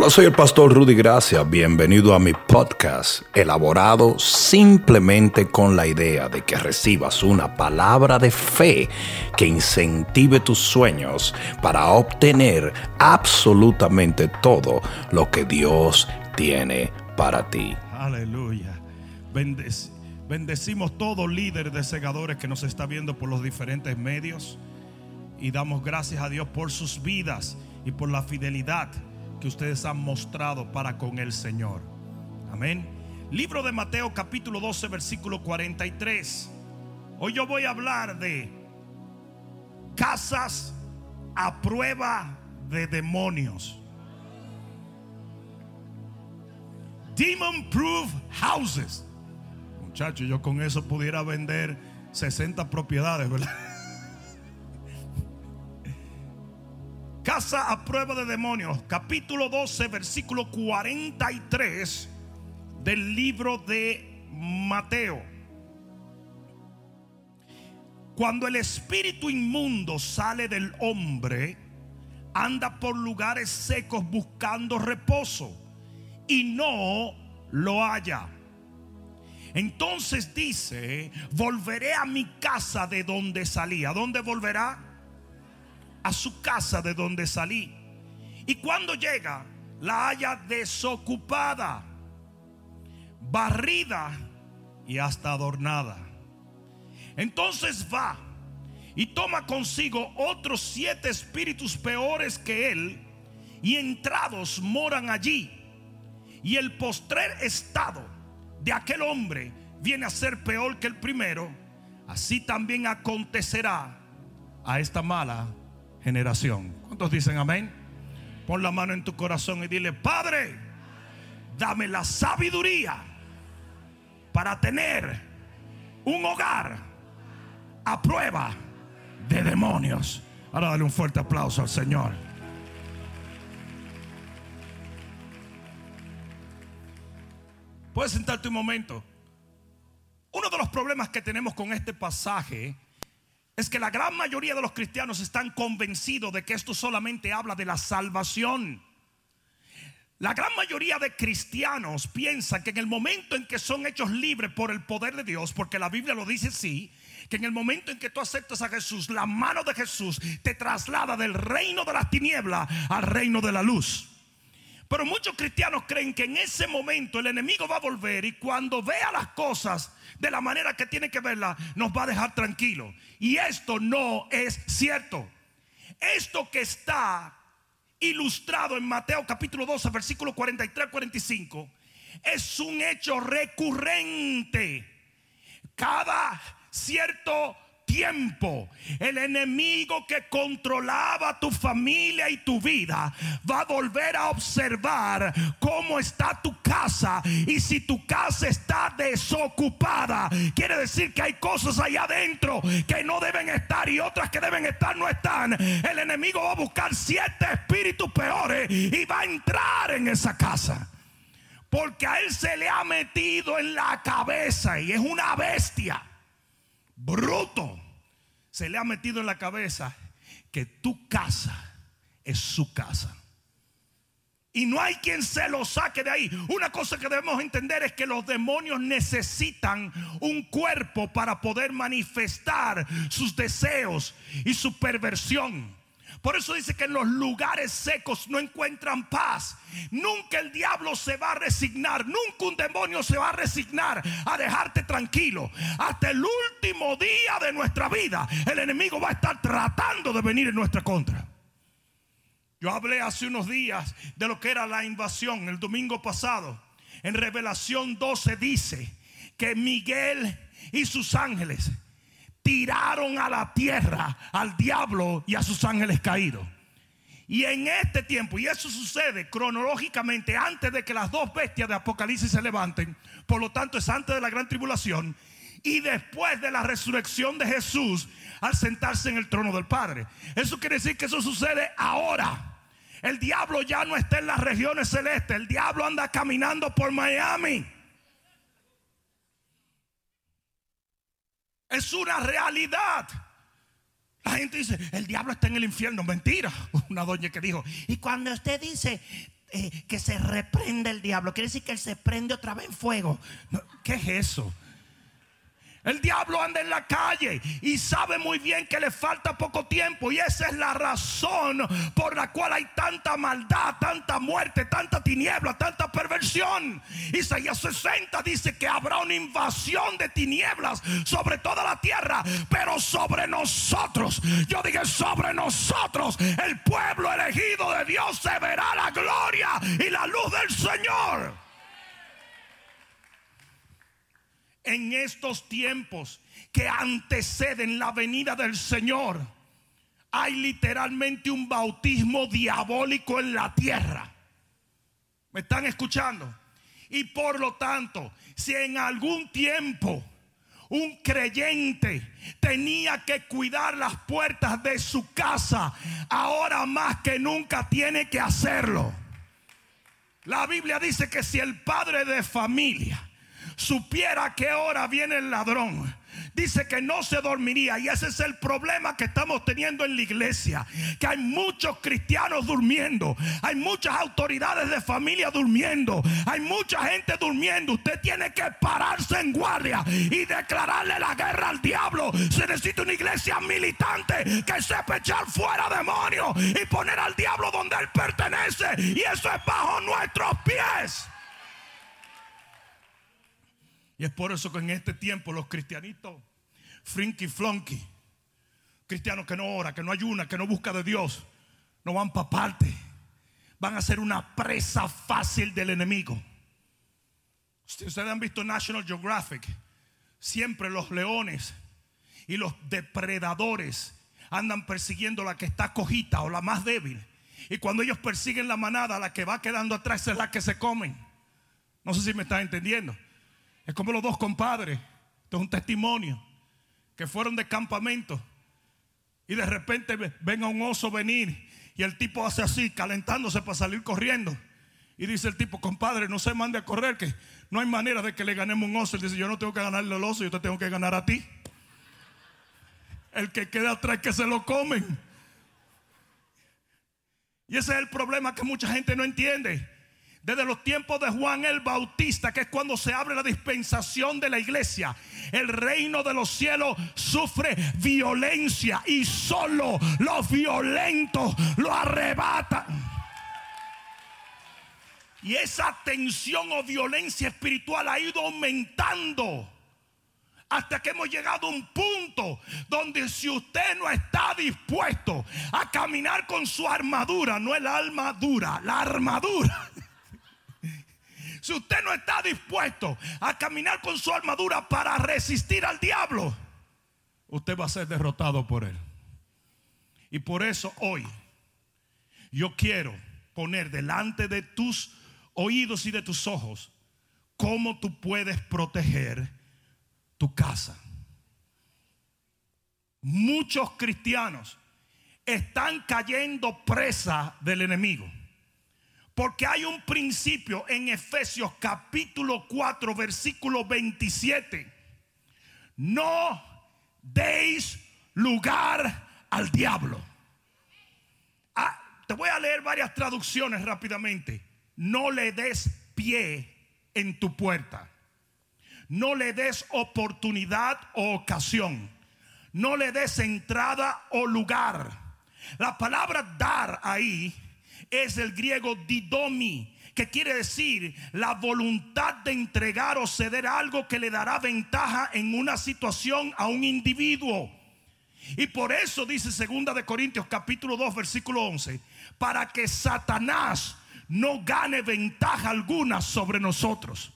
Hola, soy el pastor Rudy Gracia. Bienvenido a mi podcast, elaborado simplemente con la idea de que recibas una palabra de fe que incentive tus sueños para obtener absolutamente todo lo que Dios tiene para ti. Aleluya. Bendec- bendecimos todo líder de segadores que nos está viendo por los diferentes medios y damos gracias a Dios por sus vidas y por la fidelidad que ustedes han mostrado para con el Señor. Amén. Libro de Mateo capítulo 12 versículo 43. Hoy yo voy a hablar de casas a prueba de demonios. Demon proof houses. Muchachos, yo con eso pudiera vender 60 propiedades, ¿verdad? Casa a prueba de demonios, capítulo 12, versículo 43 del libro de Mateo. Cuando el espíritu inmundo sale del hombre, anda por lugares secos buscando reposo y no lo halla. Entonces dice, volveré a mi casa de donde salí. ¿A dónde volverá? A su casa de donde salí. Y cuando llega, la halla desocupada, barrida y hasta adornada. Entonces va y toma consigo otros siete espíritus peores que él y entrados moran allí. Y el postrer estado de aquel hombre viene a ser peor que el primero. Así también acontecerá a esta mala generación. ¿Cuántos dicen amén? Pon la mano en tu corazón y dile, Padre, dame la sabiduría para tener un hogar a prueba de demonios. Ahora dale un fuerte aplauso al Señor. Puedes sentarte un momento. Uno de los problemas que tenemos con este pasaje es que la gran mayoría de los cristianos están convencidos de que esto solamente habla de la salvación. La gran mayoría de cristianos piensan que en el momento en que son hechos libres por el poder de Dios, porque la Biblia lo dice así, que en el momento en que tú aceptas a Jesús, la mano de Jesús te traslada del reino de las tinieblas al reino de la luz. Pero muchos cristianos creen que en ese momento el enemigo va a volver y cuando vea las cosas de la manera que tiene que verlas, nos va a dejar tranquilos. Y esto no es cierto. Esto que está ilustrado en Mateo capítulo 12, versículo 43-45, es un hecho recurrente. Cada cierto tiempo, el enemigo que controlaba tu familia y tu vida va a volver a observar cómo está tu casa. Y si tu casa está desocupada, quiere decir que hay cosas allá adentro que no deben estar y otras que deben estar no están. El enemigo va a buscar siete espíritus peores y va a entrar en esa casa. Porque a él se le ha metido en la cabeza y es una bestia bruto se le ha metido en la cabeza que tu casa es su casa. Y no hay quien se lo saque de ahí. Una cosa que debemos entender es que los demonios necesitan un cuerpo para poder manifestar sus deseos y su perversión. Por eso dice que en los lugares secos no encuentran paz. Nunca el diablo se va a resignar. Nunca un demonio se va a resignar a dejarte tranquilo. Hasta el último día de nuestra vida, el enemigo va a estar tratando de venir en nuestra contra. Yo hablé hace unos días de lo que era la invasión el domingo pasado. En Revelación 12 dice que Miguel y sus ángeles tiraron a la tierra al diablo y a sus ángeles caídos. Y en este tiempo, y eso sucede cronológicamente antes de que las dos bestias de Apocalipsis se levanten, por lo tanto es antes de la gran tribulación y después de la resurrección de Jesús al sentarse en el trono del Padre. Eso quiere decir que eso sucede ahora. El diablo ya no está en las regiones celestes, el diablo anda caminando por Miami. Es una realidad. La gente dice, el diablo está en el infierno. Mentira. Una doña que dijo, y cuando usted dice, eh, que se reprende el diablo. Quiere decir que él se prende otra vez en fuego. ¿Qué es eso? El diablo anda en la calle y sabe muy bien que le falta poco tiempo y esa es la razón por la cual hay tanta maldad, tanta muerte, tanta tiniebla, tanta perversión. Isaías 60 dice que habrá una invasión de tinieblas sobre toda la tierra, pero sobre nosotros, yo dije sobre nosotros, el pueblo elegido de Dios se verá la gloria y la luz del Señor. En estos tiempos que anteceden la venida del Señor, hay literalmente un bautismo diabólico en la tierra. ¿Me están escuchando? Y por lo tanto, si en algún tiempo un creyente tenía que cuidar las puertas de su casa, ahora más que nunca tiene que hacerlo. La Biblia dice que si el padre de familia supiera a qué hora viene el ladrón, dice que no se dormiría. Y ese es el problema que estamos teniendo en la iglesia. Que hay muchos cristianos durmiendo. Hay muchas autoridades de familia durmiendo. Hay mucha gente durmiendo. Usted tiene que pararse en guardia y declararle la guerra al diablo. Se necesita una iglesia militante que sepa echar fuera demonios y poner al diablo donde él pertenece. Y eso es bajo nuestros pies. Y es por eso que en este tiempo los cristianitos, frinky flonky, cristianos que no ora, que no ayuna, que no busca de Dios, no van para parte. Van a ser una presa fácil del enemigo. Ustedes han visto National Geographic. Siempre los leones y los depredadores andan persiguiendo la que está cojita o la más débil. Y cuando ellos persiguen la manada, la que va quedando atrás es la que se comen. No sé si me están entendiendo. Es como los dos compadres. Esto es un testimonio. Que fueron de campamento. Y de repente ven a un oso venir. Y el tipo hace así, calentándose para salir corriendo. Y dice el tipo, compadre, no se mande a correr, que no hay manera de que le ganemos un oso. Él dice, yo no tengo que ganarle al oso, yo te tengo que ganar a ti. El que queda atrás que se lo comen. Y ese es el problema que mucha gente no entiende desde los tiempos de Juan el Bautista, que es cuando se abre la dispensación de la iglesia, el reino de los cielos sufre violencia y solo los violentos lo arrebatan. Y esa tensión o violencia espiritual ha ido aumentando hasta que hemos llegado a un punto donde si usted no está dispuesto a caminar con su armadura, no es la armadura, la armadura si usted no está dispuesto a caminar con su armadura para resistir al diablo, usted va a ser derrotado por él. Y por eso hoy yo quiero poner delante de tus oídos y de tus ojos cómo tú puedes proteger tu casa. Muchos cristianos están cayendo presa del enemigo. Porque hay un principio en Efesios capítulo 4, versículo 27. No deis lugar al diablo. Ah, te voy a leer varias traducciones rápidamente. No le des pie en tu puerta. No le des oportunidad o ocasión. No le des entrada o lugar. La palabra dar ahí es el griego didomi, que quiere decir la voluntad de entregar o ceder algo que le dará ventaja en una situación a un individuo. Y por eso dice segunda de Corintios capítulo 2 versículo 11, para que Satanás no gane ventaja alguna sobre nosotros.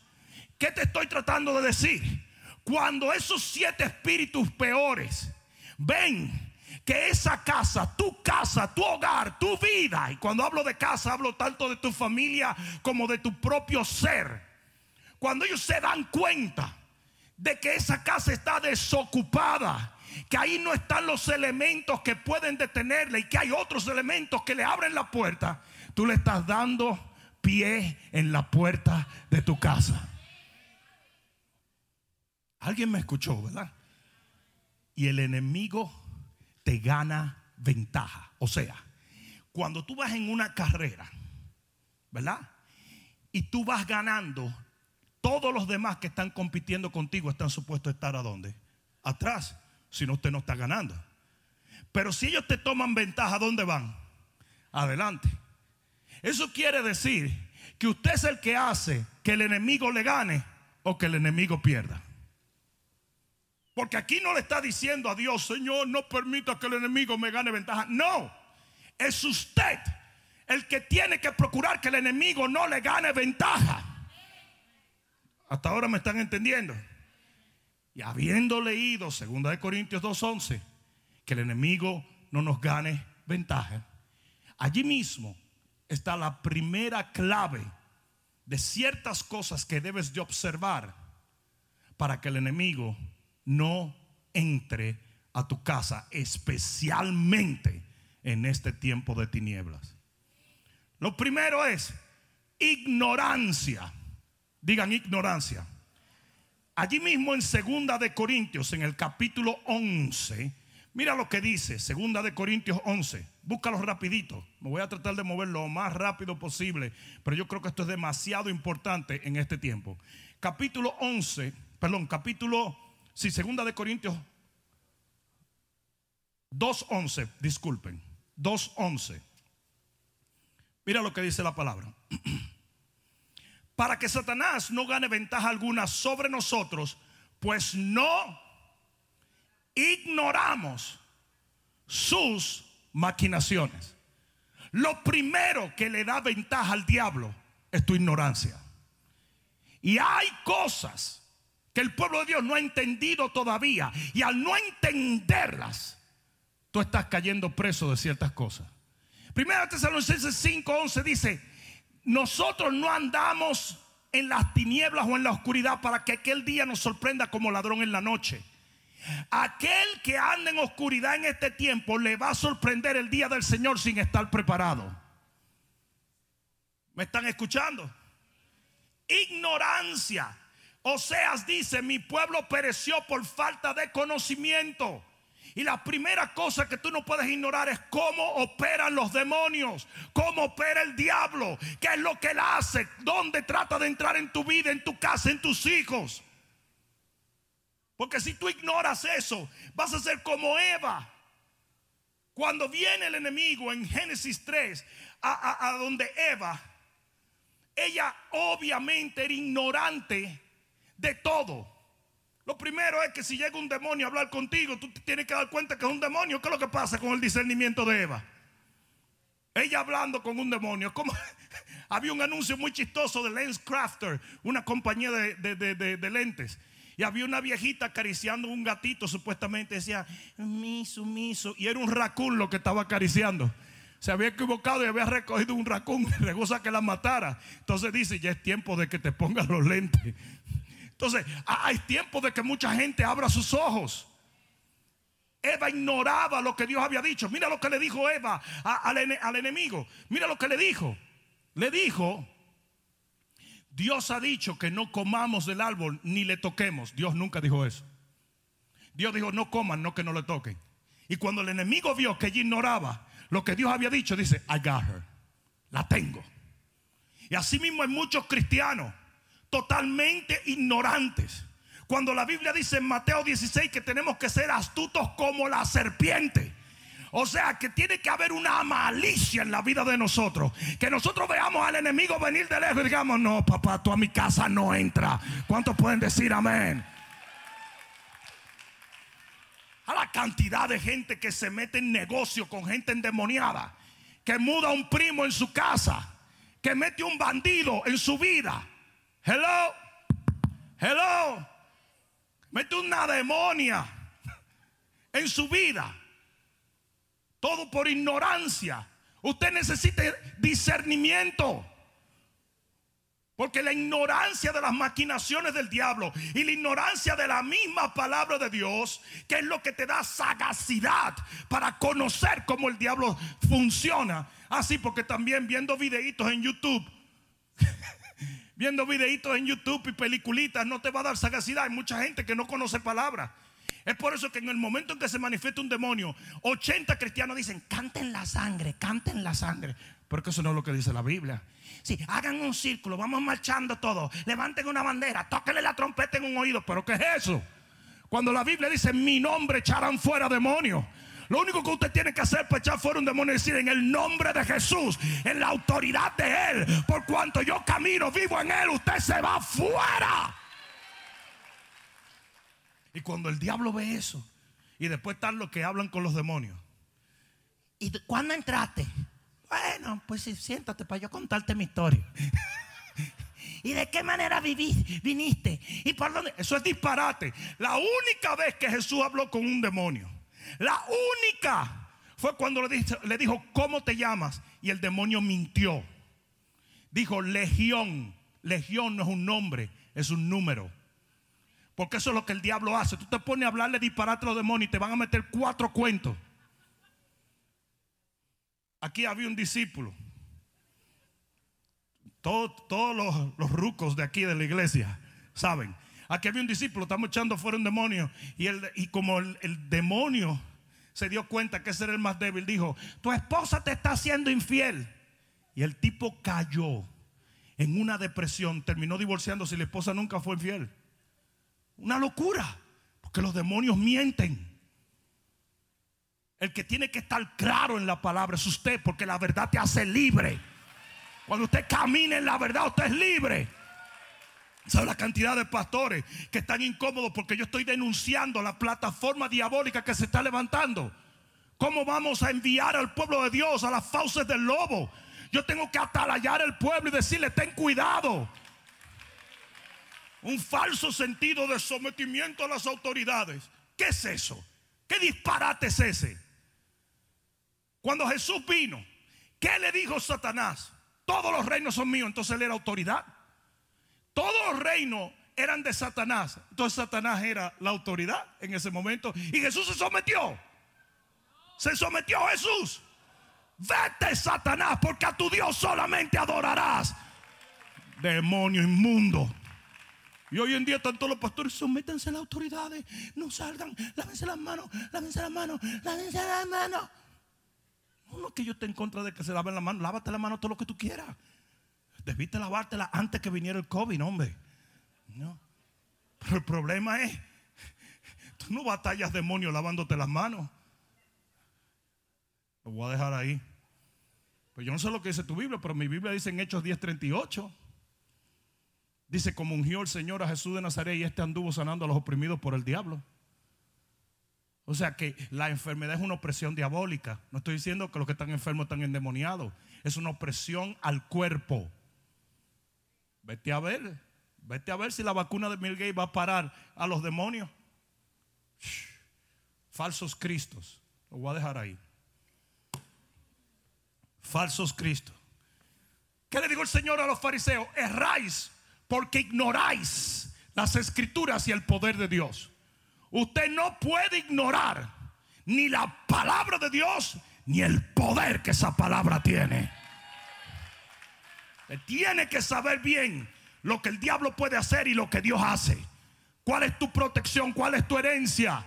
¿Qué te estoy tratando de decir? Cuando esos siete espíritus peores ven que esa casa, tu casa, tu hogar, tu vida, y cuando hablo de casa hablo tanto de tu familia como de tu propio ser, cuando ellos se dan cuenta de que esa casa está desocupada, que ahí no están los elementos que pueden detenerle y que hay otros elementos que le abren la puerta, tú le estás dando pie en la puerta de tu casa. Alguien me escuchó, ¿verdad? Y el enemigo te gana ventaja. O sea, cuando tú vas en una carrera, ¿verdad? Y tú vas ganando, todos los demás que están compitiendo contigo están supuestos a estar a dónde? Atrás, si no usted no está ganando. Pero si ellos te toman ventaja, ¿a dónde van? Adelante. Eso quiere decir que usted es el que hace que el enemigo le gane o que el enemigo pierda. Porque aquí no le está diciendo a Dios, Señor, no permita que el enemigo me gane ventaja. No, es usted el que tiene que procurar que el enemigo no le gane ventaja. Hasta ahora me están entendiendo. Y habiendo leído 2 Corintios 2.11, que el enemigo no nos gane ventaja, allí mismo está la primera clave de ciertas cosas que debes de observar para que el enemigo no entre a tu casa, especialmente en este tiempo de tinieblas. Lo primero es ignorancia. Digan ignorancia. Allí mismo en Segunda de Corintios, en el capítulo 11, mira lo que dice, Segunda de Corintios 11. Búscalo rapidito. Me voy a tratar de mover lo más rápido posible, pero yo creo que esto es demasiado importante en este tiempo. Capítulo 11, perdón, capítulo Sí, segunda de Corintios 2.11, disculpen, 2.11. Mira lo que dice la palabra. Para que Satanás no gane ventaja alguna sobre nosotros, pues no ignoramos sus maquinaciones. Lo primero que le da ventaja al diablo es tu ignorancia. Y hay cosas que el pueblo de Dios no ha entendido todavía. Y al no entenderlas, tú estás cayendo preso de ciertas cosas. Primera Tesalonicenses 5:11 dice, nosotros no andamos en las tinieblas o en la oscuridad para que aquel día nos sorprenda como ladrón en la noche. Aquel que anda en oscuridad en este tiempo le va a sorprender el día del Señor sin estar preparado. ¿Me están escuchando? Ignorancia. Oseas dice, mi pueblo pereció por falta de conocimiento. Y la primera cosa que tú no puedes ignorar es cómo operan los demonios, cómo opera el diablo, qué es lo que él hace, dónde trata de entrar en tu vida, en tu casa, en tus hijos. Porque si tú ignoras eso, vas a ser como Eva. Cuando viene el enemigo en Génesis 3, a, a donde Eva, ella obviamente era ignorante de todo. Lo primero es que si llega un demonio a hablar contigo, tú tienes que dar cuenta que es un demonio. ¿Qué es lo que pasa con el discernimiento de Eva? Ella hablando con un demonio. Como había un anuncio muy chistoso de Lens Crafter, una compañía de, lentes. Y había una viejita acariciando un gatito, supuestamente decía, miso, miso. Y era un racún lo que estaba acariciando. Se había equivocado y había recogido un racún regosa que la matara. Entonces dice, ya es tiempo de que te pongas los lentes. Entonces, hay tiempo de que mucha gente abra sus ojos. Eva ignoraba lo que Dios había dicho. Mira lo que le dijo Eva al, al enemigo. Mira lo que le dijo. Le dijo, Dios ha dicho que no comamos del árbol ni le toquemos. Dios nunca dijo eso. Dios dijo, no coman, no que no le toquen. Y cuando el enemigo vio que ella ignoraba lo que Dios había dicho, dice, I got her. La tengo. Y así mismo hay muchos cristianos totalmente ignorantes. Cuando la Biblia dice en Mateo 16 que tenemos que ser astutos como la serpiente. O sea que tiene que haber una malicia en la vida de nosotros. Que nosotros veamos al enemigo venir de lejos y digamos, no, papá, tú a mi casa no entra. ¿Cuántos pueden decir amén? A la cantidad de gente que se mete en negocio con gente endemoniada. Que muda un primo en su casa. Que mete un bandido en su vida Hello. Hello. Mete una demonia en su vida. Todo por ignorancia. Usted necesita discernimiento. Porque la ignorancia de las maquinaciones del diablo y la ignorancia de la misma palabra de Dios, que es lo que te da sagacidad para conocer cómo el diablo funciona. Así porque también viendo videitos en YouTube viendo videitos en YouTube y peliculitas no te va a dar sagacidad. Hay mucha gente que no conoce palabras. Es por eso que en el momento en que se manifiesta un demonio, 80 cristianos dicen, canten la sangre, canten la sangre. Porque eso no es lo que dice la Biblia. Sí, hagan un círculo, vamos marchando todos, levanten una bandera, tóquenle la trompeta en un oído. ¿Pero qué es eso? Cuando la Biblia dice, mi nombre echarán fuera demonios. Lo único que usted tiene que hacer para echar fuera un demonio es decir en el nombre de Jesús, en la autoridad de Él, por cuanto yo camino, vivo en Él, usted se va fuera. Y cuando el diablo ve eso, y después están los que hablan con los demonios. ¿Y cuándo entraste? Bueno, pues siéntate para yo contarte mi historia. ¿Y de qué manera viniste? ¿Y por? Eso es disparate. La única vez que Jesús habló con un demonio, la única fue cuando le dijo, ¿cómo te llamas? Y el demonio mintió. Dijo, legión. Legión no es un nombre, es un número. Porque eso es lo que el diablo hace. Tú te pones a hablarle disparate a los demonios y te van a meter cuatro cuentos. Aquí había un discípulo. todos los, rucos de aquí de la iglesia saben. Aquí había un discípulo, estamos echando fuera un demonio. Y, el, y como el, el demonio se dio cuenta que ese era el más débil, dijo, tu esposa te está haciendo infiel. Y el tipo cayó en una depresión, terminó divorciándose y la esposa nunca fue infiel. Una locura, porque los demonios mienten. El que tiene que estar claro en la palabra es usted, porque la verdad te hace libre. Cuando usted camina en la verdad, usted es libre. ¿Sabe la cantidad de pastores que están incómodos porque yo estoy denunciando la plataforma diabólica que se está levantando? ¿Cómo vamos a enviar al pueblo de Dios a las fauces del lobo? Yo tengo que atalayar el pueblo y decirle, ten cuidado un falso sentido de sometimiento a las autoridades. ¿Qué es eso? ¿Qué disparate es ese? Cuando Jesús vino, ¿qué le dijo Satanás? Todos los reinos son míos, entonces él era autoridad. Todos los reinos eran de Satanás, entonces Satanás era la autoridad en ese momento. Y Jesús se sometió. Se sometió Jesús. Vete, Satanás, porque a tu Dios solamente adorarás. Demonio inmundo. Y hoy en día tanto los pastores, sométanse a las autoridades, no salgan, lávense las manos, lávense las manos, lávense las manos. No, que yo esté en contra de que se laven las manos, lávate las manos todo lo que tú quieras. Debiste lavártela antes que viniera el COVID, hombre. No. Pero el problema es, tú no batallas demonios lavándote las manos. Lo voy a dejar ahí. Pues yo no sé lo que dice tu Biblia, pero mi Biblia dice en Hechos 10:38. Dice, como ungió el Señor a Jesús de Nazaret y este anduvo sanando a los oprimidos por el diablo. O sea que la enfermedad es una opresión diabólica. No estoy diciendo que los que están enfermos están endemoniados. Es una opresión al cuerpo. Vete a ver. Vete a ver si la vacuna de Bill va a parar a los demonios. Falsos cristos. Lo voy a dejar ahí. Falsos cristos. ¿Qué le dijo el Señor a los fariseos? Erráis porque ignoráis las escrituras y el poder de Dios. Usted no puede ignorar ni la palabra de Dios ni el poder que esa palabra tiene. Tiene que saber bien lo que el diablo puede hacer y lo que Dios hace. ¿Cuál es tu protección? ¿Cuál es tu herencia?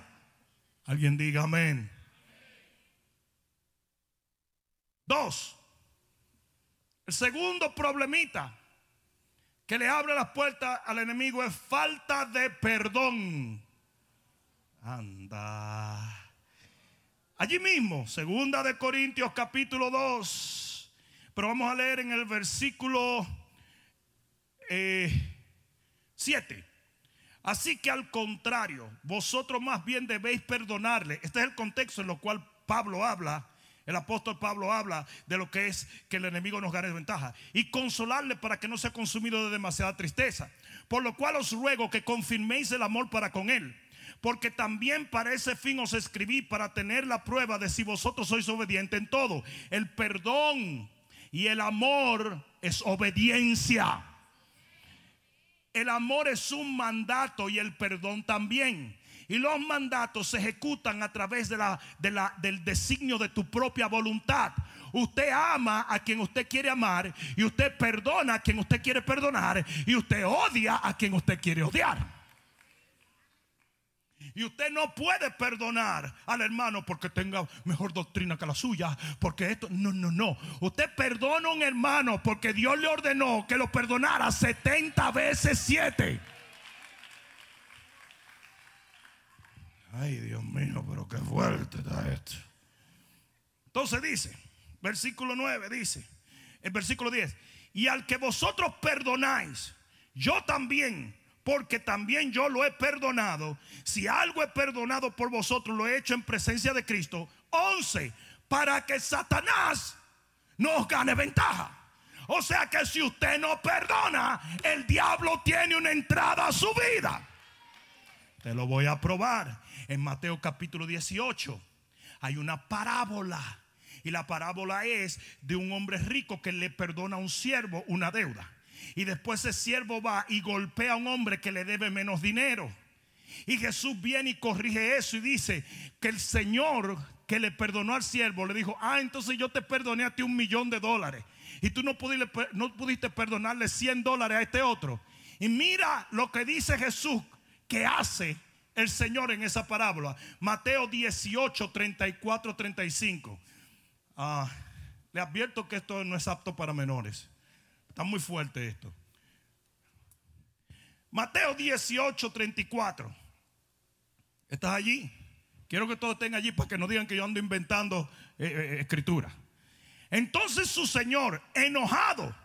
Alguien diga amén. Dos. El segundo problemita que le abre las puertas al enemigo es falta de perdón. Anda. Allí mismo, segunda de Corintios capítulo 2. Pero vamos a leer en el versículo 7. Eh, Así que al contrario, vosotros más bien debéis perdonarle. Este es el contexto en el cual Pablo habla el apóstol Pablo habla de lo que es que el enemigo nos gane ventaja y consolarle para que no sea consumido de demasiada tristeza. Por lo cual os ruego que confirméis el amor para con él. Porque también para ese fin os escribí para tener la prueba de si vosotros sois obedientes en todo. El perdón y el amor es obediencia. El amor es un mandato y el perdón también. Y los mandatos se ejecutan a través de la, del designio de tu propia voluntad. Usted ama a quien usted quiere amar y usted perdona a quien usted quiere perdonar y usted odia a quien usted quiere odiar. Y usted no puede perdonar al hermano porque tenga mejor doctrina que la suya. Porque esto, no, no, no. Usted perdona a un hermano porque Dios le ordenó que lo perdonara 70 veces 7. Ay, Dios mío, pero qué fuerte está esto. Entonces dice, versículo 9 dice, el versículo 10, y al que vosotros perdonáis, yo también porque también yo lo he perdonado. Si algo he perdonado por vosotros, lo he hecho en presencia de Cristo. 11. Para que Satanás no gane ventaja. O sea que si usted no perdona, el diablo tiene una entrada a su vida. Te lo voy a probar. En Mateo capítulo 18 hay una parábola. Y la parábola es de un hombre rico que le perdona a un siervo una deuda. Y después ese siervo va y golpea a un hombre que le debe menos dinero. Y Jesús viene y corrige eso y dice que el Señor que le perdonó al siervo le dijo, ah, entonces yo te perdoné a ti un millón de dólares. Y tú no pudiste, no pudiste perdonarle 100 dólares a este otro. Y mira lo que dice Jesús que hace el Señor en esa parábola. Mateo 18, 34, 35. le advierto que esto no es apto para menores. Está muy fuerte esto. Mateo 18, 34. ¿Estás allí? Quiero que todos estén allí para que no digan que yo ando inventando eh, eh, escritura. Entonces su señor, enojado,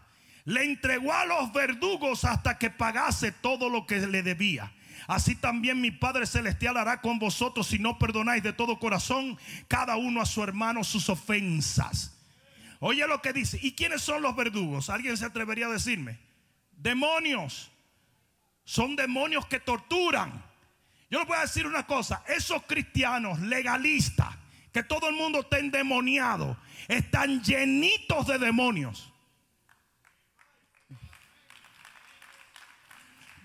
le entregó a los verdugos hasta que pagase todo lo que le debía. Así también mi Padre Celestial hará con vosotros si no perdonáis de todo corazón cada uno a su hermano sus ofensas. Oye lo que dice. ¿Y quiénes son los verdugos? ¿Alguien se atrevería a decirme? Demonios. Son demonios que torturan. Yo les voy a decir una cosa. Esos cristianos legalistas, que todo el mundo está endemoniado, están llenitos de demonios.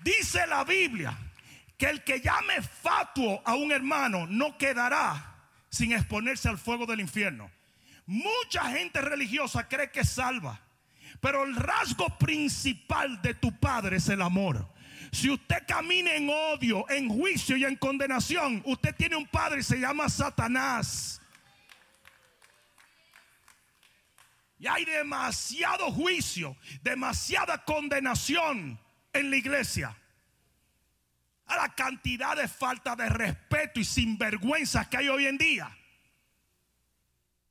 Dice la Biblia que el que llame fatuo a un hermano no quedará sin exponerse al fuego del infierno. Mucha gente religiosa cree que salva. Pero el rasgo principal de tu padre es el amor. Si usted camina en odio, en juicio y en condenación, usted tiene un padre y se llama Satanás. Y hay demasiado juicio, demasiada condenación en la iglesia. A la cantidad de falta de respeto y sinvergüenza que hay hoy en día.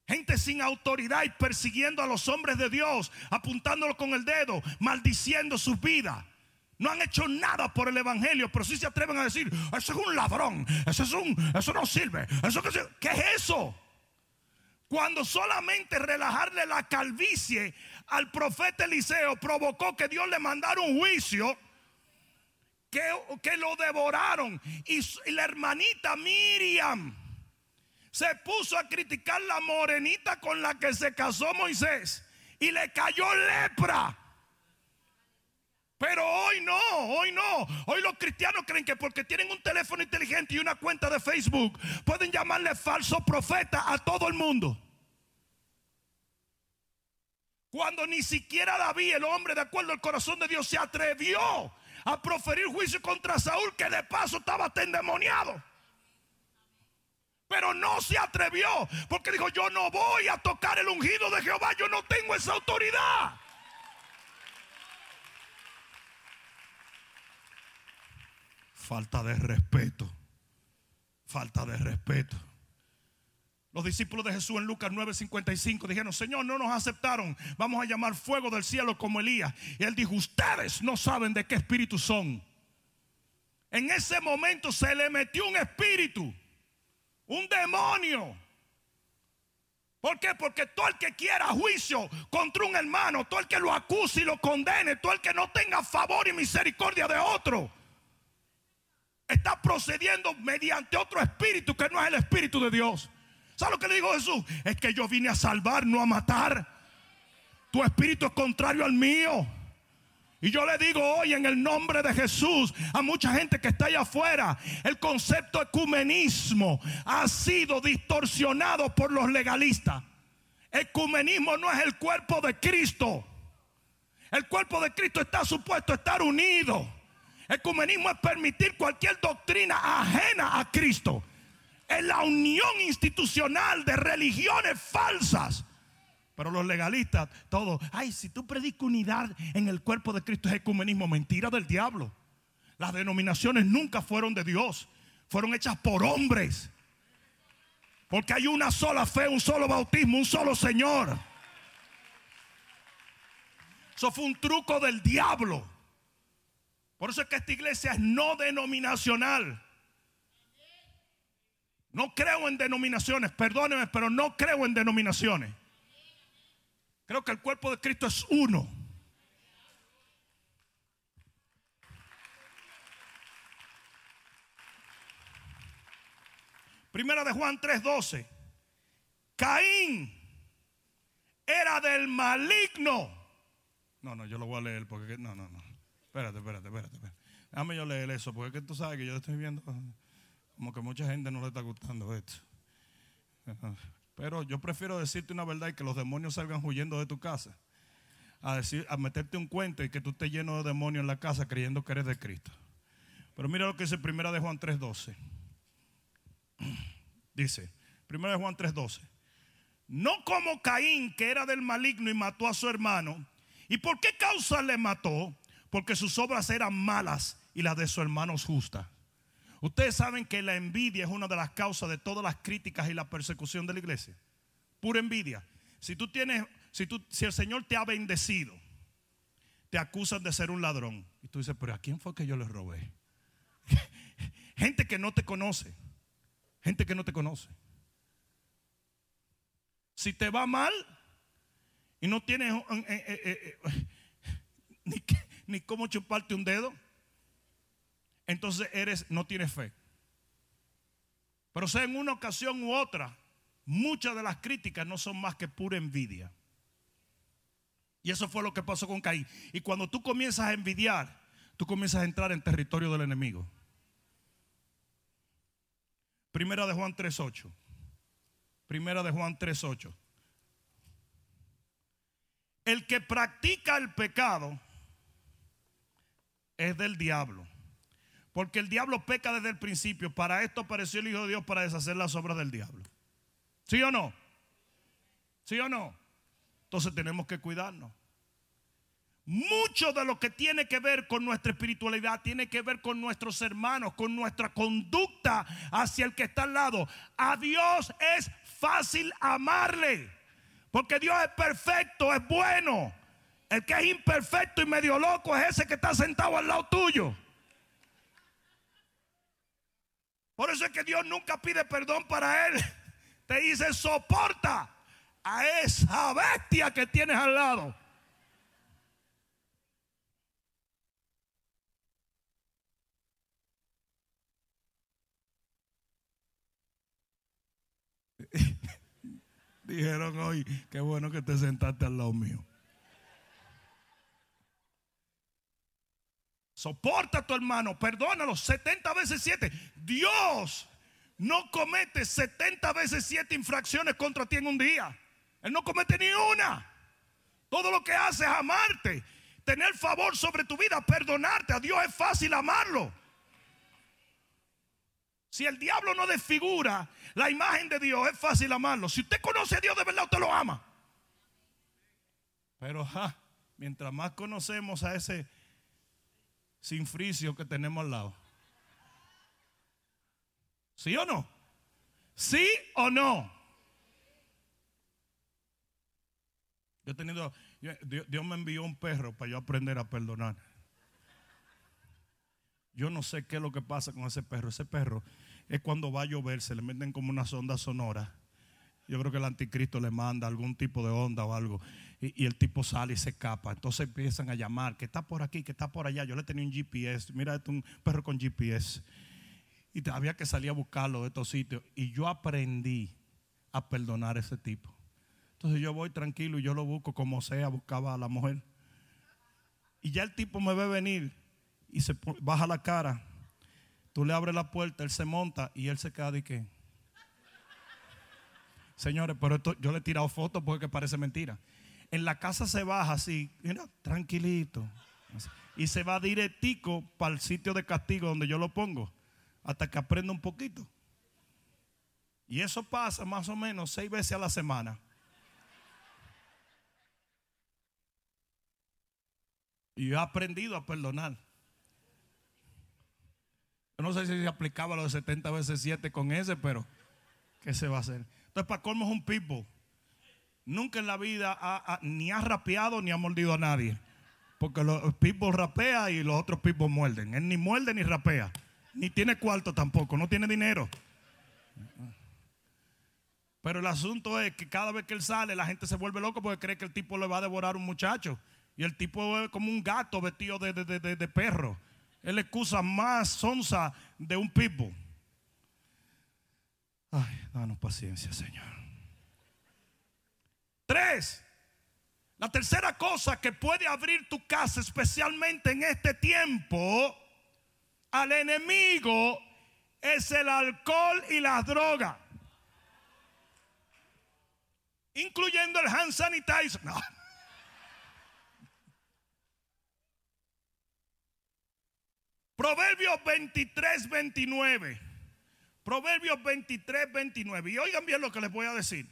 Gente sin autoridad y persiguiendo a los hombres de Dios, apuntándolos con el dedo, maldiciendo sus vidas. No han hecho nada por el evangelio, pero sí se atreven a decir, eso es un ladrón, eso es un, eso no sirve, eso que ¿qué es eso? Cuando solamente relajarle la calvicie al profeta Eliseo provocó que Dios le mandara un juicio que, que lo devoraron. Y, y la hermanita Miriam se puso a criticar la morenita con la que se casó Moisés y le cayó lepra. Pero hoy no, hoy no. Hoy los cristianos creen que porque tienen un teléfono inteligente y una cuenta de Facebook pueden llamarle falso profeta a todo el mundo. Cuando ni siquiera David, el hombre de acuerdo al corazón de Dios, se atrevió a proferir juicio contra Saúl, que de paso estaba endemoniado. Pero no se atrevió porque dijo, yo no voy a tocar el ungido de Jehová, yo no tengo esa autoridad. Falta de respeto, falta de respeto. Los discípulos de Jesús en Lucas 9:55 dijeron, Señor, no nos aceptaron, vamos a llamar fuego del cielo como Elías. Y él dijo, ustedes no saben de qué espíritu son. En ese momento se le metió un espíritu un demonio. ¿Por qué? Porque todo el que quiera juicio contra un hermano, todo el que lo acuse y lo condene, todo el que no tenga favor y misericordia de otro, está procediendo mediante otro espíritu que no es el espíritu de Dios. ¿Sabes lo que le dijo Jesús? Es que yo vine a salvar, no a matar. Tu espíritu es contrario al mío. Y yo le digo hoy en el nombre de Jesús a mucha gente que está allá afuera, el concepto ecumenismo ha sido distorsionado por los legalistas. Ecumenismo no es el cuerpo de Cristo. El cuerpo de Cristo está supuesto a estar unido. Ecumenismo es permitir cualquier doctrina ajena a Cristo. Es la unión institucional de religiones falsas. Pero los legalistas, todo, ay, si tú predicas unidad en el cuerpo de Cristo es ecumenismo, mentira del diablo. Las denominaciones nunca fueron de Dios, fueron hechas por hombres. Porque hay una sola fe, un solo bautismo, un solo Señor. Eso fue un truco del diablo. Por eso es que esta iglesia es no denominacional. No creo en denominaciones, perdónenme, pero no creo en denominaciones. Creo que el cuerpo de Cristo es uno. Primera de Juan 3:12. Caín era del maligno. No, no, yo lo voy a leer porque no, no, no. Espérate, espérate, espérate. espérate. Déjame yo leer eso porque tú sabes que yo estoy viendo como que mucha gente no le está gustando esto. Pero yo prefiero decirte una verdad y que los demonios salgan huyendo de tu casa. A, decir, a meterte un cuento y que tú estés lleno de demonios en la casa creyendo que eres de Cristo. Pero mira lo que dice Primera de Juan 3:12. Dice, primero de Juan 3:12. No como Caín, que era del maligno y mató a su hermano. ¿Y por qué causa le mató? Porque sus obras eran malas y las de su hermano justas. Ustedes saben que la envidia es una de las causas de todas las críticas y la persecución de la iglesia. Pura envidia. Si tú tienes, si, tú, si el Señor te ha bendecido, te acusan de ser un ladrón. Y tú dices, pero ¿a quién fue que yo le robé? Gente que no te conoce. Gente que no te conoce. Si te va mal y no tienes eh, eh, eh, ni, ni cómo chuparte un dedo, entonces eres, no tienes fe. Pero sea en una ocasión u otra, muchas de las críticas no son más que pura envidia. Y eso fue lo que pasó con Caín. Y cuando tú comienzas a envidiar, tú comienzas a entrar en territorio del enemigo. Primera de Juan 3.8. Primera de Juan 3.8. El que practica el pecado es del diablo. Porque el diablo peca desde el principio. Para esto apareció el Hijo de Dios para deshacer las obras del diablo. ¿Sí o no? ¿Sí o no? Entonces tenemos que cuidarnos. Mucho de lo que tiene que ver con nuestra espiritualidad tiene que ver con nuestros hermanos, con nuestra conducta hacia el que está al lado. A Dios es fácil amarle, porque Dios es perfecto, es bueno. El que es imperfecto y medio loco es ese que está sentado al lado tuyo. Por eso es que Dios nunca pide perdón para él. Te dice, soporta a esa bestia que tienes al lado. Dijeron hoy, qué bueno que te sentaste al lado mío. Soporta a tu hermano, perdónalo 70 veces 7. Dios no comete 70 veces 7 infracciones contra ti en un día. Él no comete ni una. Todo lo que hace es amarte, tener favor sobre tu vida, perdonarte. A Dios es fácil amarlo. Si el diablo no desfigura la imagen de Dios, es fácil amarlo. Si usted conoce a Dios de verdad, usted lo ama. Pero mientras más conocemos a ese sin fricio que tenemos al lado. ¿Sí o no? ¿Sí o no? Yo he tenido, Dios me envió un perro para yo aprender a perdonar. Yo no sé qué es lo que pasa con ese perro. Ese perro es cuando va a llover, se le meten como una sonda sonora. Yo creo que el anticristo le manda algún tipo de onda o algo. Y, el tipo sale y se escapa. Entonces empiezan a llamar, que está por aquí, que está por allá. Yo le tenía un GPS. Mira, este es un perro con GPS. Y había que salir a buscarlo de estos sitios. Y yo aprendí a perdonar a ese tipo. Entonces yo voy tranquilo y yo lo busco como sea, buscaba a la mujer. Y ya el tipo me ve venir y se baja la cara Tú le abres la puerta, él se monta y él se queda de qué. Señores, pero esto, yo le he tirado fotos porque parece mentira. En la casa se baja así, mira, tranquilito. y se va directico para el sitio de castigo donde yo lo pongo, hasta que aprenda un poquito. Y eso pasa más o menos seis veces a la semana. Y yo he aprendido a perdonar. Yo no sé si se aplicaba los 70 veces 7 con ese, pero ¿qué se va a hacer? Entonces, para colmo un pitbull. Nunca en la vida ni ha rapeado ni ha mordido a nadie. Porque los pitbulls rapea y los otros pitbulls muerden. Él ni muerde ni rapea. Ni tiene cuarto tampoco, no tiene dinero. Pero el asunto es que cada vez que él sale, la gente se vuelve loco porque cree que el tipo le va a devorar a un muchacho. Y el tipo es como un gato vestido de, de perro. Es la excusa más sonsa de un pitbull. Ay, danos paciencia, Señor. Tres. La tercera cosa que puede abrir tu casa, especialmente en este tiempo, al enemigo, es el alcohol y la droga. Incluyendo el hand sanitizer. No. Proverbios 23, 29. Proverbios 23, 29. Y oigan bien lo que les voy a decir.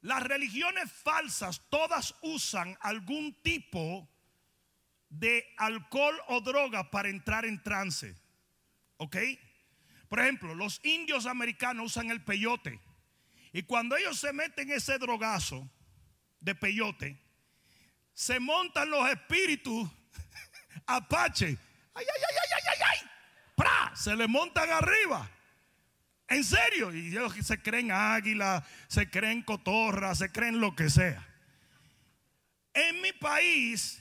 Las religiones falsas todas usan algún tipo de alcohol o droga para entrar en trance. ¿Ok? Por ejemplo, los indios americanos usan el peyote. Y cuando ellos se meten ese drogazo de peyote, se montan los espíritus apache ay, ay, ay, ay, ay, ay, ¡Pra! Se le montan arriba. En serio. Y ellos se creen águila, se creen cotorra, se creen lo que sea. En mi país,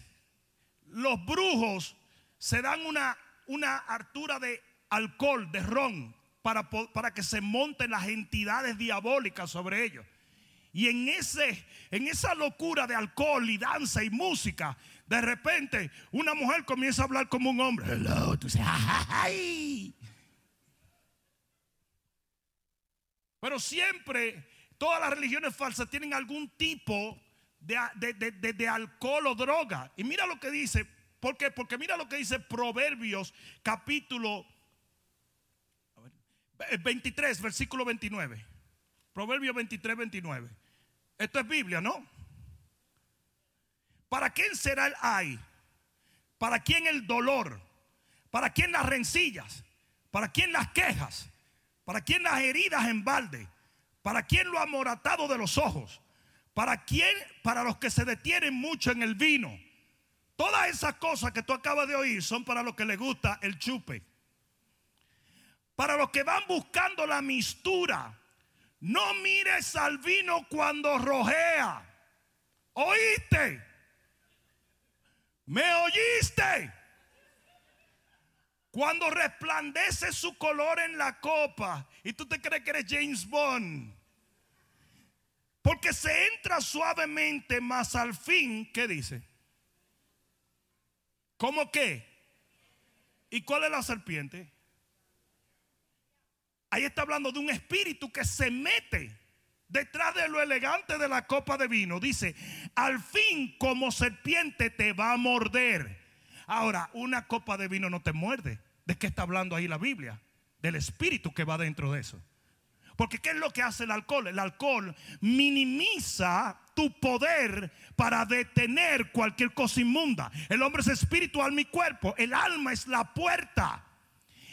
los brujos se dan una, una hartura de alcohol, de ron, para, para que se monten las entidades diabólicas sobre ellos. Y en, ese, en esa locura de alcohol y danza y música, de repente, una mujer comienza a hablar como un hombre. Pero siempre, todas las religiones falsas tienen algún tipo de, alcohol o droga. Y mira lo que dice, ¿por qué? Porque mira lo que dice Proverbios capítulo 23, versículo 29. Proverbios 23, 29. Esto es Biblia, ¿no? ¿Para quién será el ay? ¿Para quién el dolor? ¿Para quién las rencillas? ¿Para quién las quejas? ¿Para quién las heridas en balde? ¿Para quién lo amoratado de los ojos? ¿Para quién? Para los que se detienen mucho en el vino. Todas esas cosas que tú acabas de oír son para los que les gusta el chupe. Para los que van buscando la mistura. No mires al vino cuando rojea. ¿Oíste? ¿Me oíste? Cuando resplandece su color en la copa y tú te crees que eres James Bond. Porque se entra suavemente, más al fin, ¿qué dice? ¿Cómo qué? ¿Y cuál es la serpiente? Ahí está hablando de un espíritu que se mete detrás de lo elegante de la copa de vino, dice, al fin como serpiente te va a morder. Ahora, una copa de vino no te muerde. ¿De qué está hablando ahí la Biblia? Del espíritu que va dentro de eso. Porque ¿qué es lo que hace el alcohol? El alcohol minimiza tu poder para detener cualquier cosa inmunda. El hombre es espiritual, mi cuerpo. El alma es la puerta.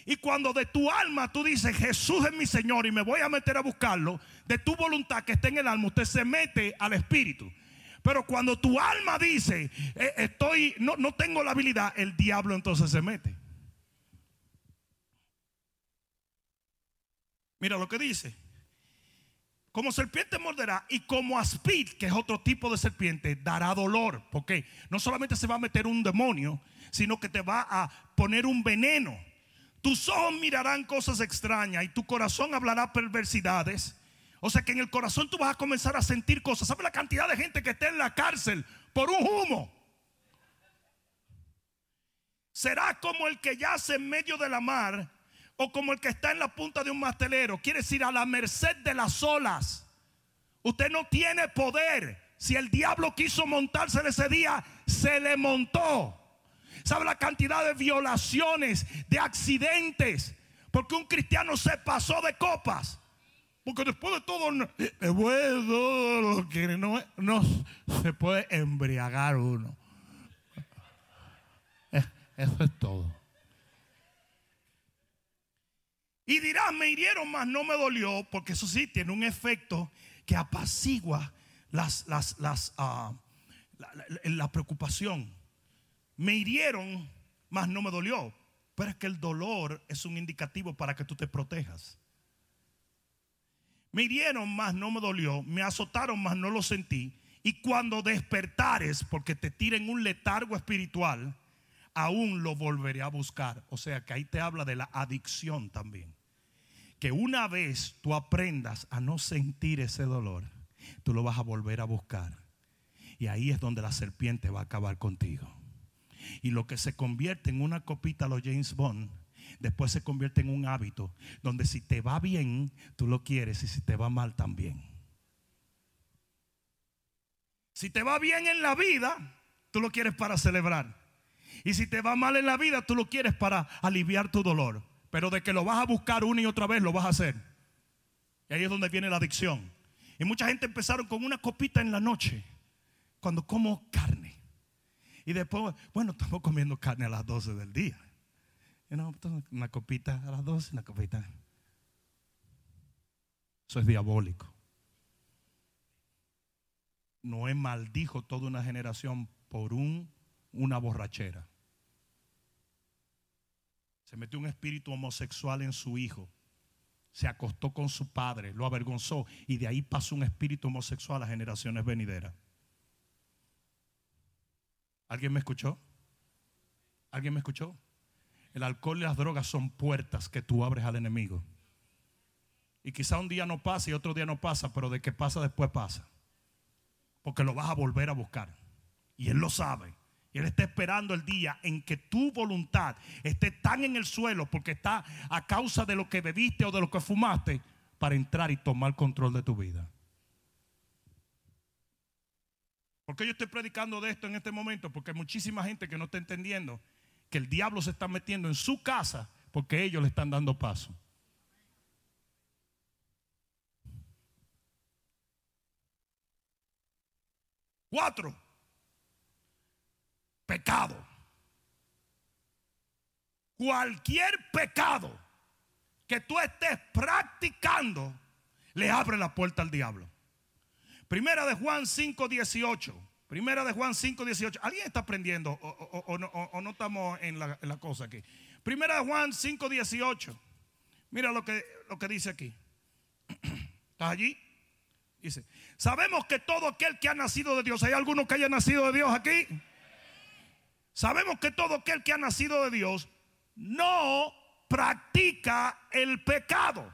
Y cuando de tu alma tú dices, Jesús es mi Señor y me voy a meter a buscarlo, de tu voluntad que está en el alma, usted se mete al espíritu. Pero cuando tu alma dice, eh, estoy, no, no tengo la habilidad, el diablo entonces se mete. Mira lo que dice. Como serpiente morderá y como aspid, que es otro tipo de serpiente, dará dolor. Porque no solamente se va a meter un demonio, sino que te va a poner un veneno. Tus ojos mirarán cosas extrañas y tu corazón hablará perversidades. O sea que en el corazón tú vas a comenzar a sentir cosas. ¿Sabes la cantidad de gente que está en la cárcel por un humo? Será como el que yace en medio de la mar o como el que está en la punta de un mastelero. Quiere decir a la merced de las olas. Usted no tiene poder. Si el diablo quiso montarse ese día, se le montó. ¿Sabe la cantidad de violaciones, de accidentes? Porque un cristiano se pasó de copas. Porque después de todo, que no, se puede embriagar uno. Eso es todo. Y dirás, me hirieron, más no me dolió, porque eso sí tiene un efecto que apacigua las, las, las, ah, la, preocupación. Me hirieron, más no me dolió. Pero es que el dolor es un indicativo para que tú te protejas. Me hirieron, más no me dolió. Me azotaron, más no lo sentí. Y cuando despertares, porque te tiren un letargo espiritual, aún lo volveré a buscar. O sea que ahí te habla de la adicción también. Que una vez tú aprendas a no sentir ese dolor, tú lo vas a volver a buscar. Y ahí es donde la serpiente va a acabar contigo. Y lo que se convierte en una copita a los James Bond, después se convierte en un hábito, donde si te va bien, tú lo quieres, y si te va mal también. Si te va bien en la vida, tú lo quieres para celebrar. Y si te va mal en la vida, tú lo quieres para aliviar tu dolor. Pero de que lo vas a buscar una y otra vez, lo vas a hacer. Y ahí es donde viene la adicción. Y mucha gente empezaron con una copita en la noche, cuando como carne. Y después, bueno, estamos comiendo carne a las 12 del día. una copita a las 12, una copita. Eso es diabólico. Noé maldijo toda una generación por un una borrachera. Se metió un espíritu homosexual en su hijo. Se acostó con su padre, lo avergonzó y de ahí pasó un espíritu homosexual a generaciones venideras. ¿Alguien me escuchó? ¿Alguien me escuchó? El alcohol y las drogas son puertas que tú abres al enemigo. Y quizá un día no pasa y otro día no pasa, pero de que pasa después pasa. Porque lo vas a volver a buscar. Y él lo sabe. Y Él está esperando el día en que tu voluntad esté tan en el suelo porque está a causa de lo que bebiste o de lo que fumaste para entrar y tomar control de tu vida. ¿Por qué yo estoy predicando de esto en este momento? Porque hay muchísima gente que no está entendiendo que el diablo se está metiendo en su casa porque ellos le están dando paso. Cuatro pecado. Cualquier pecado que tú estés practicando le abre la puerta al diablo. Primera de Juan 5:18. Primera de Juan 5:18. ¿Alguien está aprendiendo o, no, estamos en la, en la, cosa aquí? Primera de Juan 5:18. Mira lo que, lo que dice aquí. ¿Estás allí? Dice, sabemos que todo aquel que ha nacido de Dios, ¿hay alguno que haya nacido de Dios aquí? Sabemos que todo aquel que ha nacido de Dios no practica el pecado,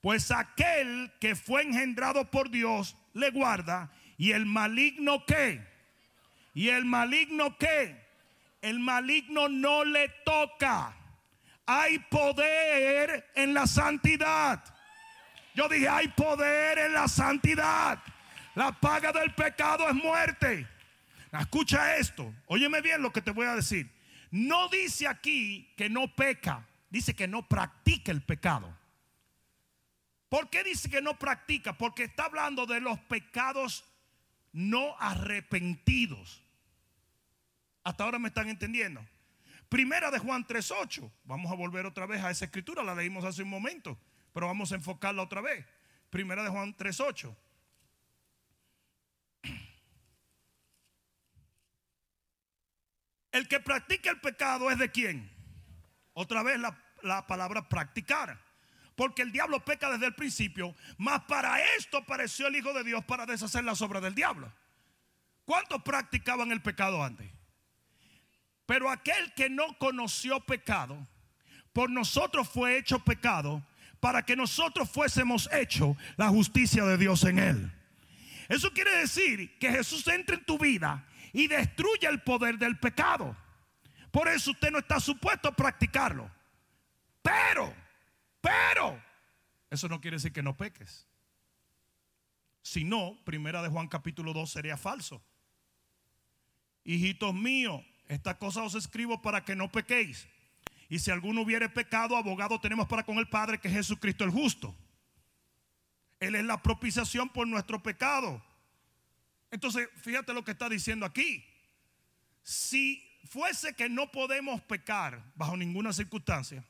pues aquel que fue engendrado por Dios le guarda y el maligno qué? Y el maligno qué? El maligno no le toca. Hay poder en la santidad. Yo dije, hay poder en la santidad. La paga del pecado es muerte. Escucha esto, óyeme bien lo que te voy a decir. No dice aquí que no peca, dice que no practica el pecado. ¿Por qué dice que no practica? Porque está hablando de los pecados no arrepentidos. Hasta ahora me están entendiendo. Primera de Juan 3.8. Vamos a volver otra vez a esa escritura, la leímos hace un momento, pero vamos a enfocarla otra vez. Primera de Juan 3.8. El que practica el pecado es de quién? Otra vez la, palabra practicar. Porque el diablo peca desde el principio. Mas para esto apareció el Hijo de Dios para deshacer las obras del diablo. ¿Cuántos practicaban el pecado antes? Pero aquel que no conoció pecado, por nosotros fue hecho pecado para que nosotros fuésemos hecho la justicia de Dios en él. Eso quiere decir que Jesús entra en tu vida y destruye el poder del pecado. Por eso usted no está supuesto a practicarlo. Pero, pero, eso no quiere decir que no peques. Si no, primera de Juan capítulo 2 sería falso. Hijitos míos, esta cosa os escribo para que no pequéis. Y si alguno hubiere pecado, abogado tenemos para con el Padre, que es Jesucristo el justo. Él es la propiciación por nuestro pecado. Entonces, fíjate lo que está diciendo aquí. Si fuese que no podemos pecar bajo ninguna circunstancia,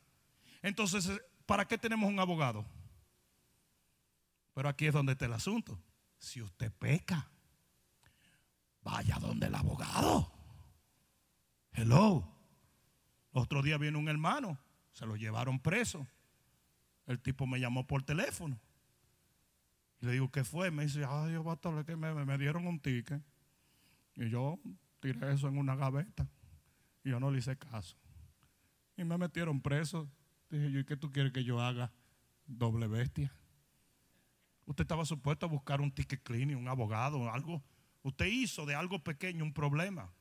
entonces, ¿para qué tenemos un abogado? Pero aquí es donde está el asunto. Si usted peca, vaya donde el abogado. Hello. Otro día viene un hermano, se lo llevaron preso. El tipo me llamó por teléfono. Y le digo, ¿qué fue? Me dice, ay, yo pastor, que me dieron un ticket. Y yo tiré eso en una gaveta. Y yo no le hice caso. Y me metieron preso. Dije yo, ¿y qué tú quieres que yo haga? Doble bestia. Usted estaba supuesto a buscar un ticket cleaning, un abogado, algo. Usted hizo de algo pequeño un problema.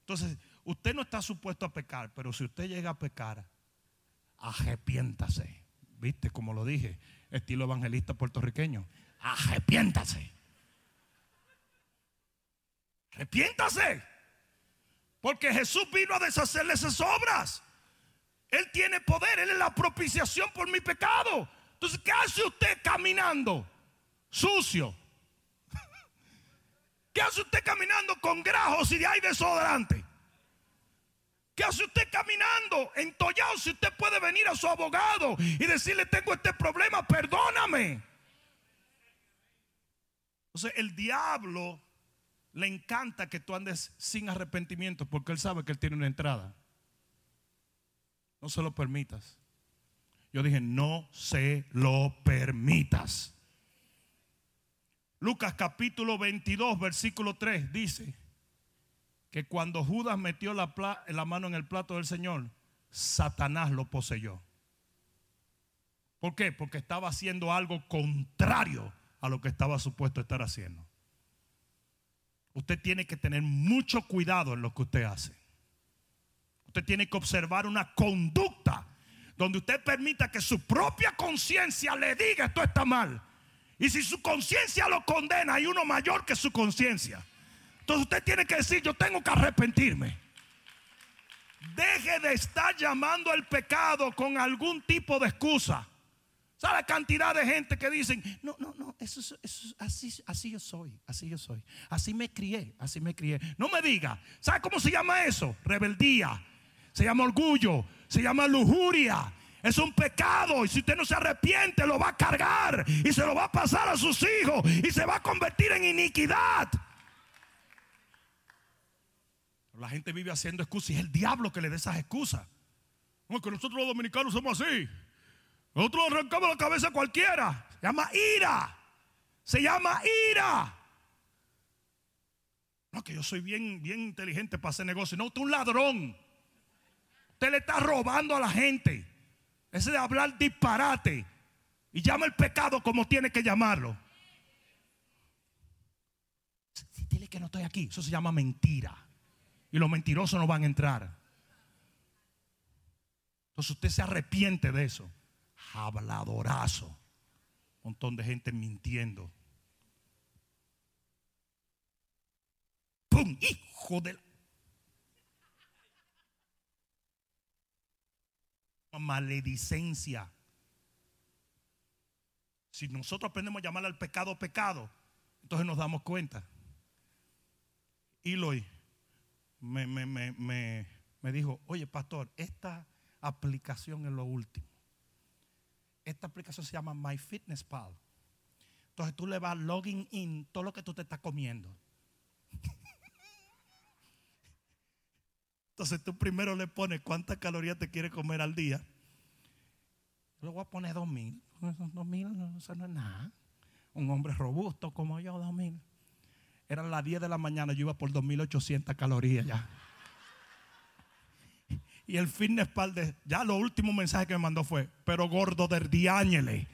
Entonces, usted no está supuesto a pecar, pero si usted llega a pecar, arrepiéntase. ¿Viste como lo dije? Estilo evangelista puertorriqueño. Arrepiéntase. Arrepiéntase. Porque Jesús vino a deshacerle esas obras. Él tiene poder, Él es la propiciación por mi pecado. Entonces, ¿qué hace usted caminando? Sucio. ¿Qué hace usted caminando con grajos y de hay desodorante? ¿Qué hace usted caminando entollado si usted puede venir a su abogado y decirle tengo este problema, perdóname? Entonces el diablo le encanta que tú andes sin arrepentimiento porque él sabe que él tiene una entrada. No se lo permitas. Yo dije, no se lo permitas. Lucas capítulo 22, versículo 3 dice que cuando Judas metió la, la, mano en el plato del Señor, Satanás lo poseyó. ¿Por qué? Porque estaba haciendo algo contrario a lo que estaba supuesto estar haciendo. Usted tiene que tener mucho cuidado en lo que usted hace. Usted tiene que observar una conducta donde usted permita que su propia conciencia le diga esto está mal. Y si su conciencia lo condena, hay uno mayor que su conciencia. Entonces usted tiene que decir, yo tengo que arrepentirme. Deje de estar llamando al pecado con algún tipo de excusa. ¿Sabe la cantidad de gente que dicen, no, no, no, eso, eso, así, así yo soy, así yo soy, así me crié, así me crié. No me diga, ¿sabe cómo se llama eso? Rebeldía, se llama orgullo, se llama lujuria. Es un pecado y si usted no se arrepiente lo va a cargar y se lo va a pasar a sus hijos y se va a convertir en iniquidad. La gente vive haciendo excusas y es el diablo que le da esas excusas. que nosotros los dominicanos somos así. Nosotros arrancamos la cabeza a cualquiera. Se llama ira. Se llama ira. No, que yo soy bien, bien inteligente para hacer negocio. No, usted es un ladrón. Usted le está robando a la gente. Ese de hablar disparate. Y llama el pecado como tiene que llamarlo. Dile que no estoy aquí. Eso se llama mentira. Y los mentirosos no van a entrar. Entonces usted se arrepiente de eso habladorazo. Un montón de gente mintiendo. ¡Pum! Hijo de la maledicencia. Si nosotros aprendemos a llamar al pecado pecado, entonces nos damos cuenta. Y me, me, me, me dijo, oye pastor, esta aplicación es lo último esta aplicación se llama MyFitnessPal. Entonces tú le vas login in todo lo que tú te estás comiendo. Entonces tú primero le pones cuántas calorías te quieres comer al día. Luego voy a poner dos mil. Dos mil, eso no es nada. Un hombre robusto como yo, dos mil. Eran las 10 de la mañana, yo iba por 2800 calorías ya. Y el fitness pal de, ya lo último mensaje que me mandó fue, pero gordo del diáñele.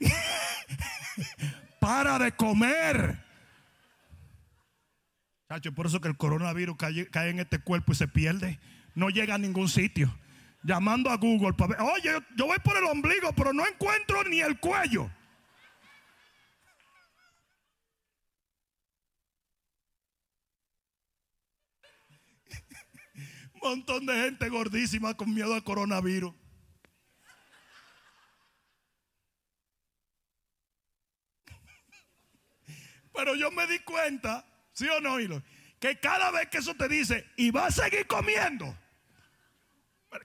Para de comer. Chacho, por eso que el coronavirus cae, cae, en este cuerpo y se pierde. No llega a ningún sitio. Llamando a Google para ver, oye, yo voy por el ombligo, pero no encuentro ni el cuello. montón de gente gordísima con miedo al coronavirus. Pero yo me di cuenta, sí o no, Hilo, que cada vez que eso te dice, y va a seguir comiendo,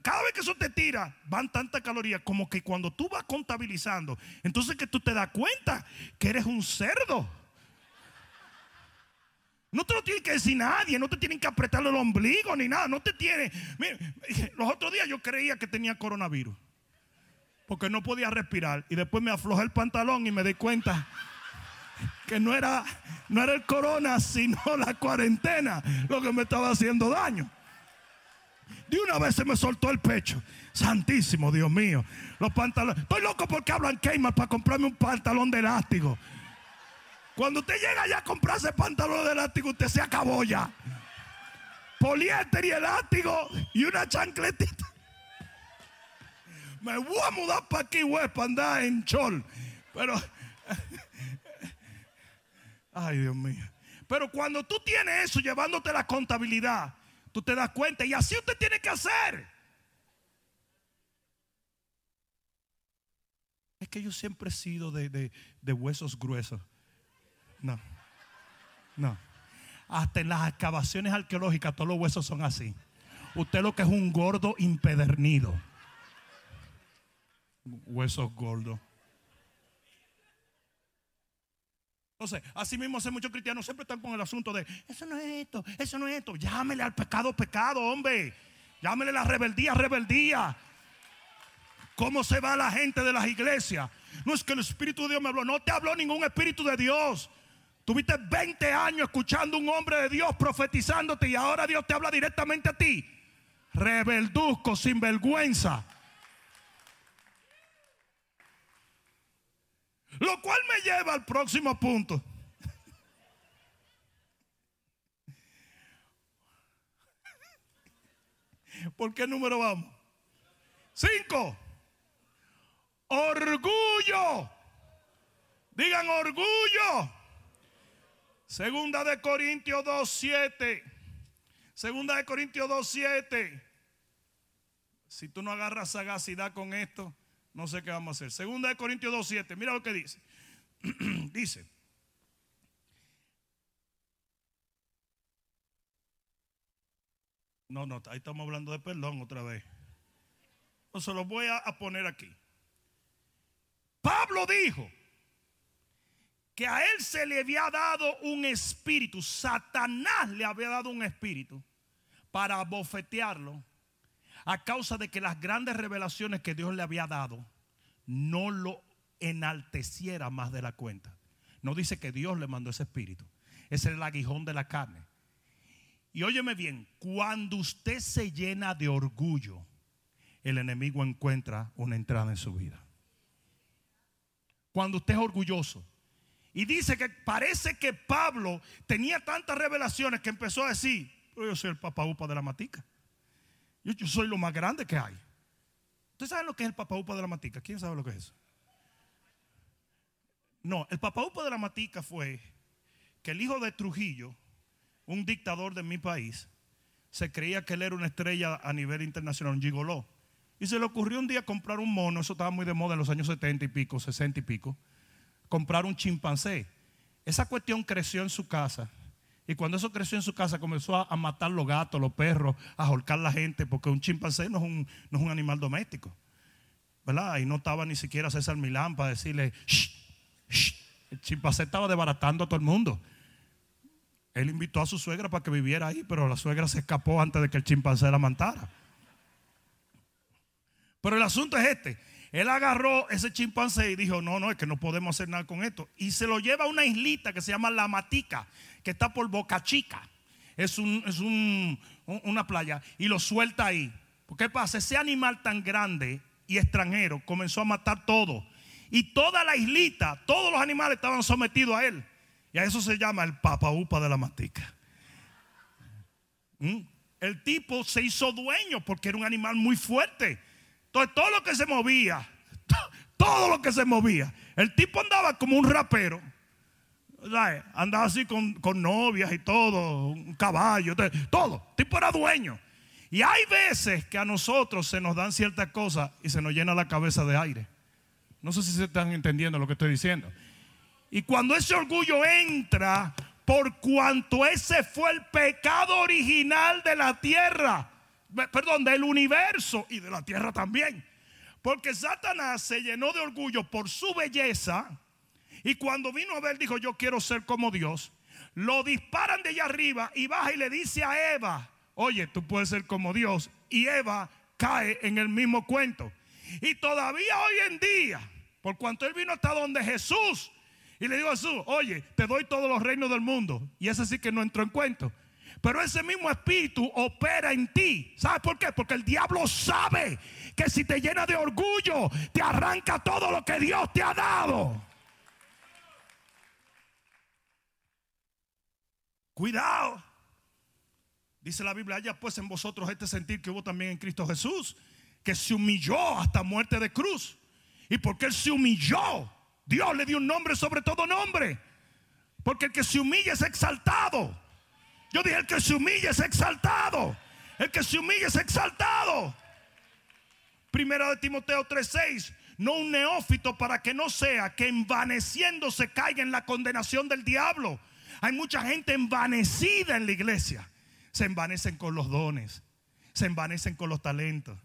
cada vez que eso te tira, van tantas calorías como que cuando tú vas contabilizando, entonces que tú te das cuenta que eres un cerdo. No te lo tiene que decir nadie, no te tienen que apretar el ombligo ni nada, no te tiene. los otros días yo creía que tenía coronavirus, porque no podía respirar y después me aflojé el pantalón y me di cuenta que no era, no era el corona, sino la cuarentena lo que me estaba haciendo daño. De una vez se me soltó el pecho. Santísimo, Dios mío. Los pantalones. Estoy loco porque hablan Kmart para comprarme un pantalón de elástico. Cuando usted llega ya a comprarse pantalón de elástico, usted se acabó ya. Poliéster y elástico y una chancletita. Me voy a mudar para aquí, güey, para andar en chol. Pero Ay, Dios mío. Pero cuando tú tienes eso llevándote la contabilidad, tú te das cuenta y así usted tiene que hacer. Es que yo siempre he sido de, huesos gruesos. No, no. Hasta en las excavaciones arqueológicas todos los huesos son así. Usted lo que es un gordo impedernido. Huesos gordos. Entonces, así mismo hace muchos cristianos siempre están con el asunto de, eso no es esto, eso no es esto. Llámele al pecado, pecado, hombre. Llámele la rebeldía, rebeldía. ¿Cómo se va la gente de las iglesias? No es que el Espíritu de Dios me habló, no te habló ningún Espíritu de Dios. Tuviste 20 años escuchando a un hombre de Dios profetizándote y ahora Dios te habla directamente a ti. Rebelduzco, sin vergüenza. Lo cual me lleva al próximo punto. ¿Por qué número vamos? Cinco. Orgullo. Digan orgullo. Segunda de Corintios 2.7. Segunda de Corintios 2.7. Si tú no agarras sagacidad con esto, no sé qué vamos a hacer. Segunda de Corintios 2.7. Mira lo que dice. dice. No, no, ahí estamos hablando de perdón otra vez. Se lo voy a, a poner aquí. Pablo dijo que a él se le había dado un espíritu. Satanás le había dado un espíritu para bofetearlo a causa de que las grandes revelaciones que Dios le había dado no lo enalteciera más de la cuenta. No dice que Dios le mandó ese espíritu. Ese es el aguijón de la carne. Y óyeme bien, cuando usted se llena de orgullo, el enemigo encuentra una entrada en su vida. Cuando usted es orgulloso. Y dice que parece que Pablo tenía tantas revelaciones que empezó a decir, yo soy el papaupa de la matica. Yo, soy lo más grande que hay. ¿Ustedes saben lo que es el papaupa de la matica? ¿Quién sabe lo que es eso? No, el papaupa de la matica fue que el hijo de Trujillo, un dictador de mi país, se creía que él era una estrella a nivel internacional, un gigoló. Y se le ocurrió un día comprar un mono, eso estaba muy de moda en los años 70 y pico, 60 y pico, comprar un chimpancé. Esa cuestión creció en su casa y cuando eso creció en su casa, comenzó a, matar los gatos, los perros, a holcar la gente, porque un chimpancé no es un, no es un animal doméstico. ¿Verdad? Y no estaba ni siquiera César Milán para decirle, shh, shh. el chimpancé estaba desbaratando a todo el mundo. Él invitó a su suegra para que viviera ahí, pero la suegra se escapó antes de que el chimpancé la matara. Pero el asunto es este. Él agarró ese chimpancé y dijo, no, no, es que no podemos hacer nada con esto. Y se lo lleva a una islita que se llama La Matica que está por Boca Chica. Es, un, es una playa y lo suelta ahí. ¿Qué pasa? Ese animal tan grande y extranjero comenzó a matar todo. Y toda la islita, todos los animales estaban sometidos a él. Y a eso se llama el papaupa de la matica. ¿Mm? El tipo se hizo dueño porque era un animal muy fuerte. Entonces todo lo que se movía, todo lo que se movía, el tipo andaba como un rapero Andaba así con, novias y todo, un caballo, todo. tipo era dueño. Y hay veces que a nosotros se nos dan ciertas cosas y se nos llena la cabeza de aire. No sé si se están entendiendo lo que estoy diciendo. Y cuando ese orgullo entra, por cuanto ese fue el pecado original de la tierra, perdón, del universo y de la tierra también. Porque Satanás se llenó de orgullo por su belleza y cuando vino a ver dijo, yo quiero ser como Dios. Lo disparan de allá arriba y baja y le dice a Eva, oye, tú puedes ser como Dios. Y Eva cae en el mismo cuento. Y todavía hoy en día, por cuanto él vino hasta donde Jesús, y le digo a Jesús, oye, te doy todos los reinos del mundo. Y ese sí que no entró en cuento. Pero ese mismo espíritu opera en ti. ¿Sabes por qué? Porque el diablo sabe que si te llena de orgullo, te arranca todo lo que Dios te ha dado. Cuidado. Dice la Biblia, haya pues en vosotros este sentir que hubo también en Cristo Jesús, que se humilló hasta muerte de cruz. Y porque Él se humilló, Dios le dio un nombre sobre todo nombre. Porque el que se humilla es exaltado. Yo dije, el que se humilla es exaltado. El que se humilla es exaltado. Primera de Timoteo 3:6. No un neófito para que no sea que envaneciéndose caiga en la condenación del diablo. Hay mucha gente envanecida en la iglesia. Se envanecen con los dones. Se envanecen con los talentos.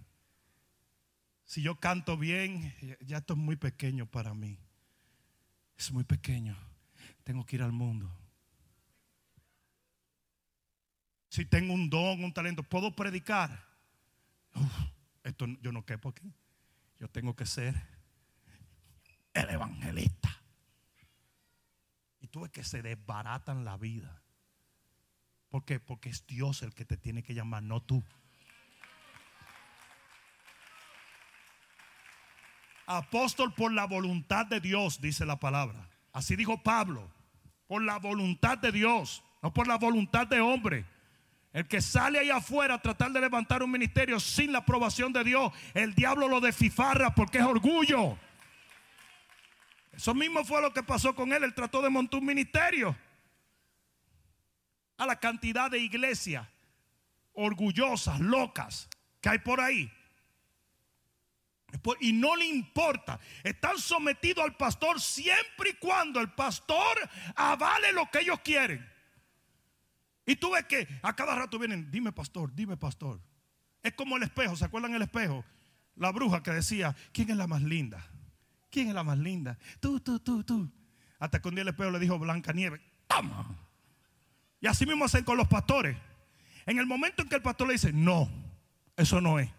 Si yo canto bien, ya esto es muy pequeño para mí. Es muy pequeño. Tengo que ir al mundo si tengo un don, un talento, puedo predicar. esto yo no quepo aquí. Yo tengo que ser el evangelista. Y tú ves que se desbaratan la vida. ¿Por qué? Porque es Dios el que te tiene que llamar, no tú. Apóstol por la voluntad de Dios, dice la palabra. Así dijo Pablo, por la voluntad de Dios, no por la voluntad de hombre. El que sale ahí afuera a tratar de levantar un ministerio sin la aprobación de Dios, el diablo lo desfifarra porque es orgullo. Eso mismo fue lo que pasó con él. Él trató de montar un ministerio. A la cantidad de iglesias orgullosas, locas que hay por ahí. Y no le importa. Están sometidos al pastor siempre y cuando el pastor avale lo que ellos quieren. Y tú ves que a cada rato vienen, dime pastor, dime pastor. Es como el espejo, ¿se acuerdan el espejo? La bruja que decía, ¿quién es la más linda? ¿Quién es la más linda? Tú, tú, tú, tú. Hasta que un día el espejo le dijo Blanca Nieve, toma. Y así mismo hacen con los pastores. En el momento en que el pastor le dice, no, eso no es.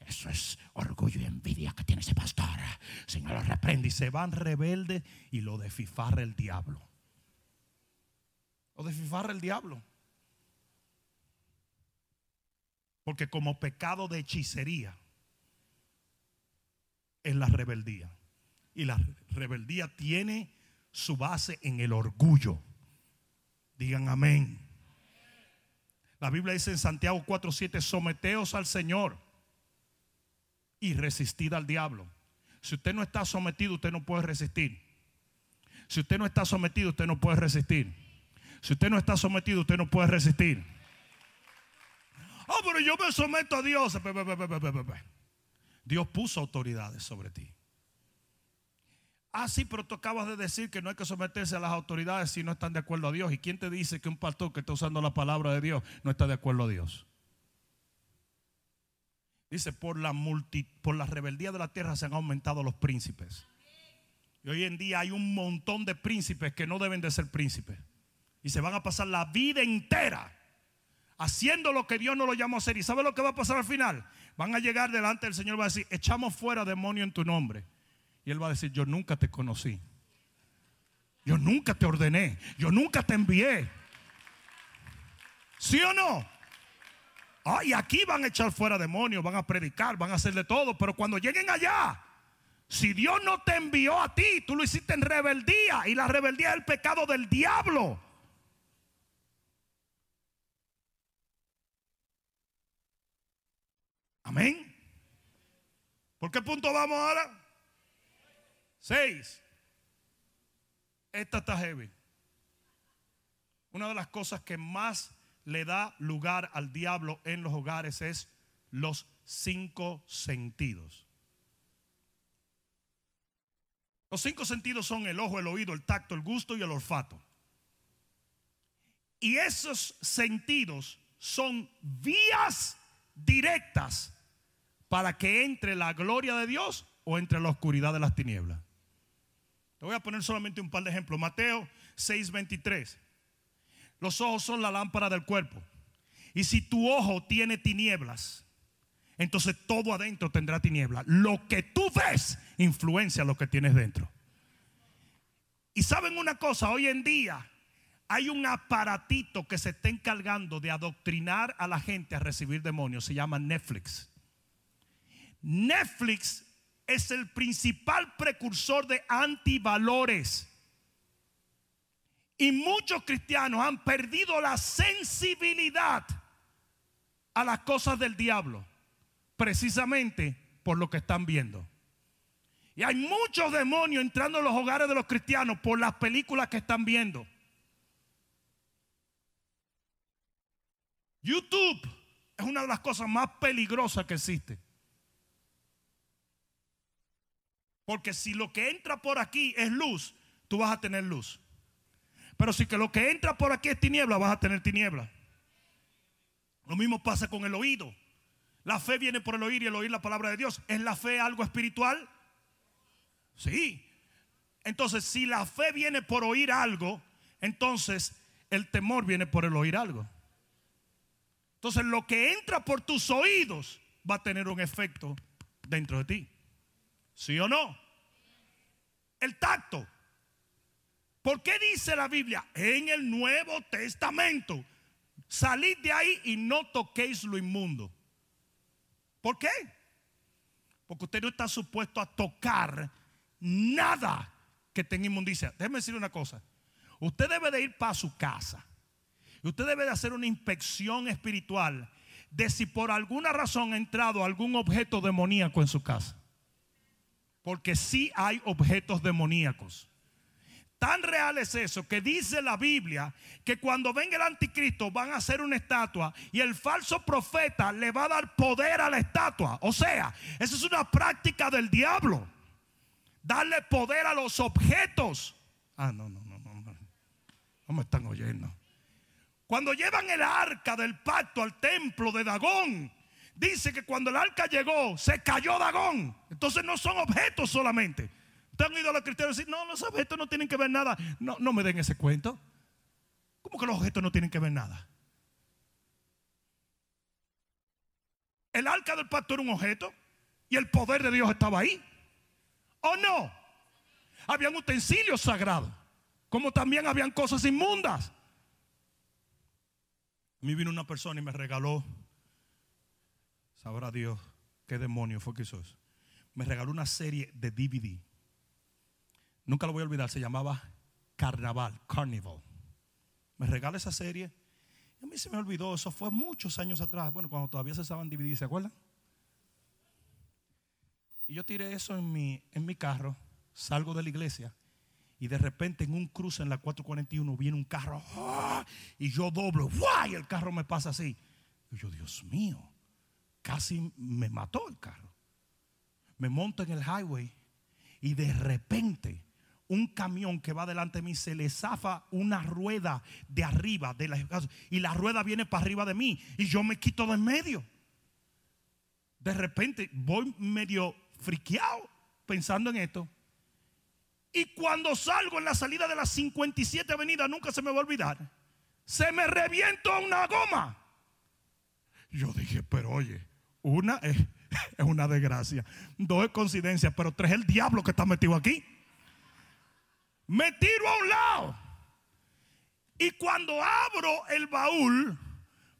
Eso es orgullo y envidia que tiene ese pastor. Señor lo reprende y se van rebeldes y lo desfifarra el diablo o desfifarra el diablo. Porque como pecado de hechicería es la rebeldía. Y la rebeldía tiene su base en el orgullo. Digan amén. La Biblia dice en Santiago 4:7, someteos al Señor y resistid al diablo. Si usted no está sometido, usted no puede resistir. Si usted no está sometido, usted no puede resistir. Si usted no está sometido, usted no puede resistir. Oh, pero yo me someto a Dios. Dios puso autoridades sobre ti. Ah, sí, pero tú acabas de decir que no hay que someterse a las autoridades si no están de acuerdo a Dios. ¿Y quién te dice que un pastor que está usando la palabra de Dios no está de acuerdo a Dios? Dice, por la, por la rebeldía de la tierra se han aumentado los príncipes. Y hoy en día hay un montón de príncipes que no deben de ser príncipes. Y se van a pasar la vida entera haciendo lo que Dios no lo llamó a hacer. ¿Y sabe lo que va a pasar al final? Van a llegar delante del Señor va a decir, echamos fuera demonio en tu nombre. Y Él va a decir, yo nunca te conocí. Yo nunca te ordené. Yo nunca te envié. ¿Sí o no? Ah, y aquí van a echar fuera demonios, van a predicar, van a hacer de todo. Pero cuando lleguen allá, si Dios no te envió a ti, tú lo hiciste en rebeldía. Y la rebeldía es el pecado del diablo. Amén. ¿Por qué punto vamos ahora? Seis. Esta está heavy. Una de las cosas que más le da lugar al diablo en los hogares es los cinco sentidos. Los cinco sentidos son el ojo, el oído, el tacto, el gusto y el olfato. Y esos sentidos son vías directas para que entre la gloria de Dios o entre la oscuridad de las tinieblas. Te voy a poner solamente un par de ejemplos. Mateo 6:23. Los ojos son la lámpara del cuerpo. Y si tu ojo tiene tinieblas, entonces todo adentro tendrá tinieblas. Lo que tú ves influencia lo que tienes dentro. Y saben una cosa, hoy en día hay un aparatito que se está encargando de adoctrinar a la gente a recibir demonios. Se llama Netflix. Netflix es el principal precursor de antivalores. Y muchos cristianos han perdido la sensibilidad a las cosas del diablo, precisamente por lo que están viendo. Y hay muchos demonios entrando en los hogares de los cristianos por las películas que están viendo. YouTube es una de las cosas más peligrosas que existe. Porque si lo que entra por aquí es luz, tú vas a tener luz. Pero si que lo que entra por aquí es tiniebla, vas a tener tiniebla. Lo mismo pasa con el oído. La fe viene por el oír y el oír la palabra de Dios. ¿Es la fe algo espiritual? Sí. Entonces, si la fe viene por oír algo, entonces el temor viene por el oír algo. Entonces lo que entra por tus oídos va a tener un efecto dentro de ti. ¿Sí o no? El tacto. ¿Por qué dice la Biblia en el Nuevo Testamento? Salid de ahí y no toquéis lo inmundo. ¿Por qué? Porque usted no está supuesto a tocar nada que tenga inmundicia. Déjeme decir una cosa. Usted debe de ir para su casa usted debe de hacer una inspección espiritual de si por alguna razón ha entrado algún objeto demoníaco en su casa. Porque sí hay objetos demoníacos. Tan real es eso que dice la Biblia que cuando venga el anticristo van a hacer una estatua y el falso profeta le va a dar poder a la estatua. O sea, esa es una práctica del diablo. Darle poder a los objetos. Ah, no, no, no, no. No, están oyendo. Cuando llevan el arca del pacto al templo de Dagón, dice que cuando el arca llegó, se cayó Dagón. Entonces no son objetos solamente. ¿Ustedes han oído a los cristianos decir, no, los objetos no tienen que ver nada? No, no me den ese cuento. ¿Cómo que los objetos no tienen que ver nada? El arca del pacto era un objeto y el poder de Dios estaba ahí. ¿O no? Habían utensilios sagrados, como también habían cosas inmundas. A mí vino una persona y me regaló, sabrá Dios qué demonio fue que hizo eso. Me regaló una serie de DVD. Nunca lo voy a olvidar, se llamaba Carnaval, Carnival. Me regala esa serie. A mí se me olvidó, eso fue muchos años atrás. Bueno, cuando todavía se usaban DVD, ¿se acuerdan? Y yo tiré eso en mi, en mi carro, salgo de la iglesia y de repente en un cruce en la 441 viene un carro ¡ah! y yo doblo y el carro me pasa así. Yo, Dios mío, casi me mató el carro. Me monto en el highway y de repente un camión que va delante de mí se le zafa una rueda de arriba de la, y la rueda viene para arriba de mí y yo me quito de en medio. De repente voy medio friqueado pensando en esto y cuando salgo en la salida de la 57 avenida, nunca se me va a olvidar, se me reviento una goma. Yo dije, pero oye, una es, es una desgracia, dos es coincidencia, pero tres es el diablo que está metido aquí. Me tiro a un lado. Y cuando abro el baúl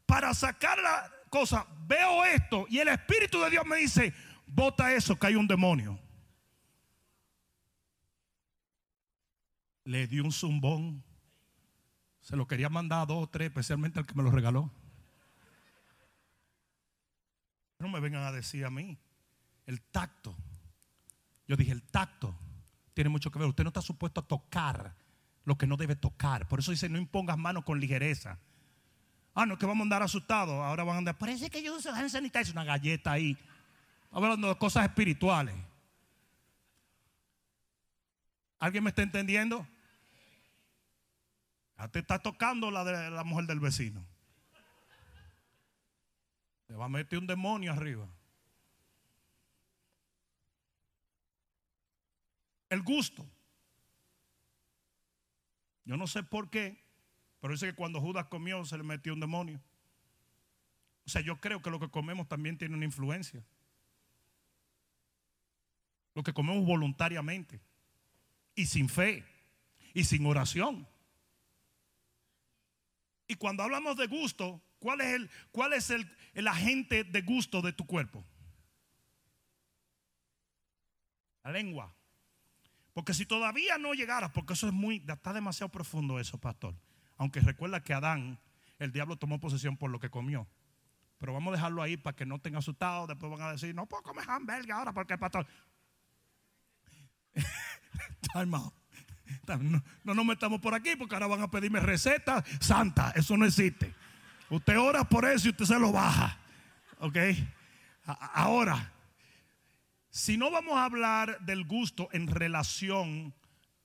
para sacar la cosa, veo esto y el Espíritu de Dios me dice, bota eso, que hay un demonio. le dio un zumbón. Se lo quería mandar a dos o tres, especialmente al que me lo regaló. No me vengan a decir a mí. El tacto. Yo dije, el tacto tiene mucho que ver. Usted no está supuesto a tocar lo que no debe tocar. Por eso dice, no impongas manos con ligereza. Ah, no, que vamos a andar asustados. Ahora van a andar. Parece que yo uso sanitizer, una galleta ahí. Hablando de cosas espirituales. ¿Alguien me está entendiendo? Ya te está tocando la de la mujer del vecino. Te va a meter un demonio arriba. El gusto. Yo no sé por qué, pero dice que cuando Judas comió se le metió un demonio. O sea, yo creo que lo que comemos también tiene una influencia. Lo que comemos voluntariamente y sin fe y sin oración. Y cuando hablamos de gusto, ¿cuál es el, cuál es el, el agente de gusto de tu cuerpo? La lengua. Porque si todavía no llegaras, porque eso es muy, está demasiado profundo eso, pastor. Aunque recuerda que Adán, el diablo tomó posesión por lo que comió. Pero vamos a dejarlo ahí para que no estén asustados. Después van a decir, no puedo comer hamburger ahora porque el pastor. No, no nos metamos por aquí porque ahora van a pedirme recetas santa. Eso no existe. Usted ora por eso y usted se lo baja. ¿Ok? Ahora, si no vamos a hablar del gusto en relación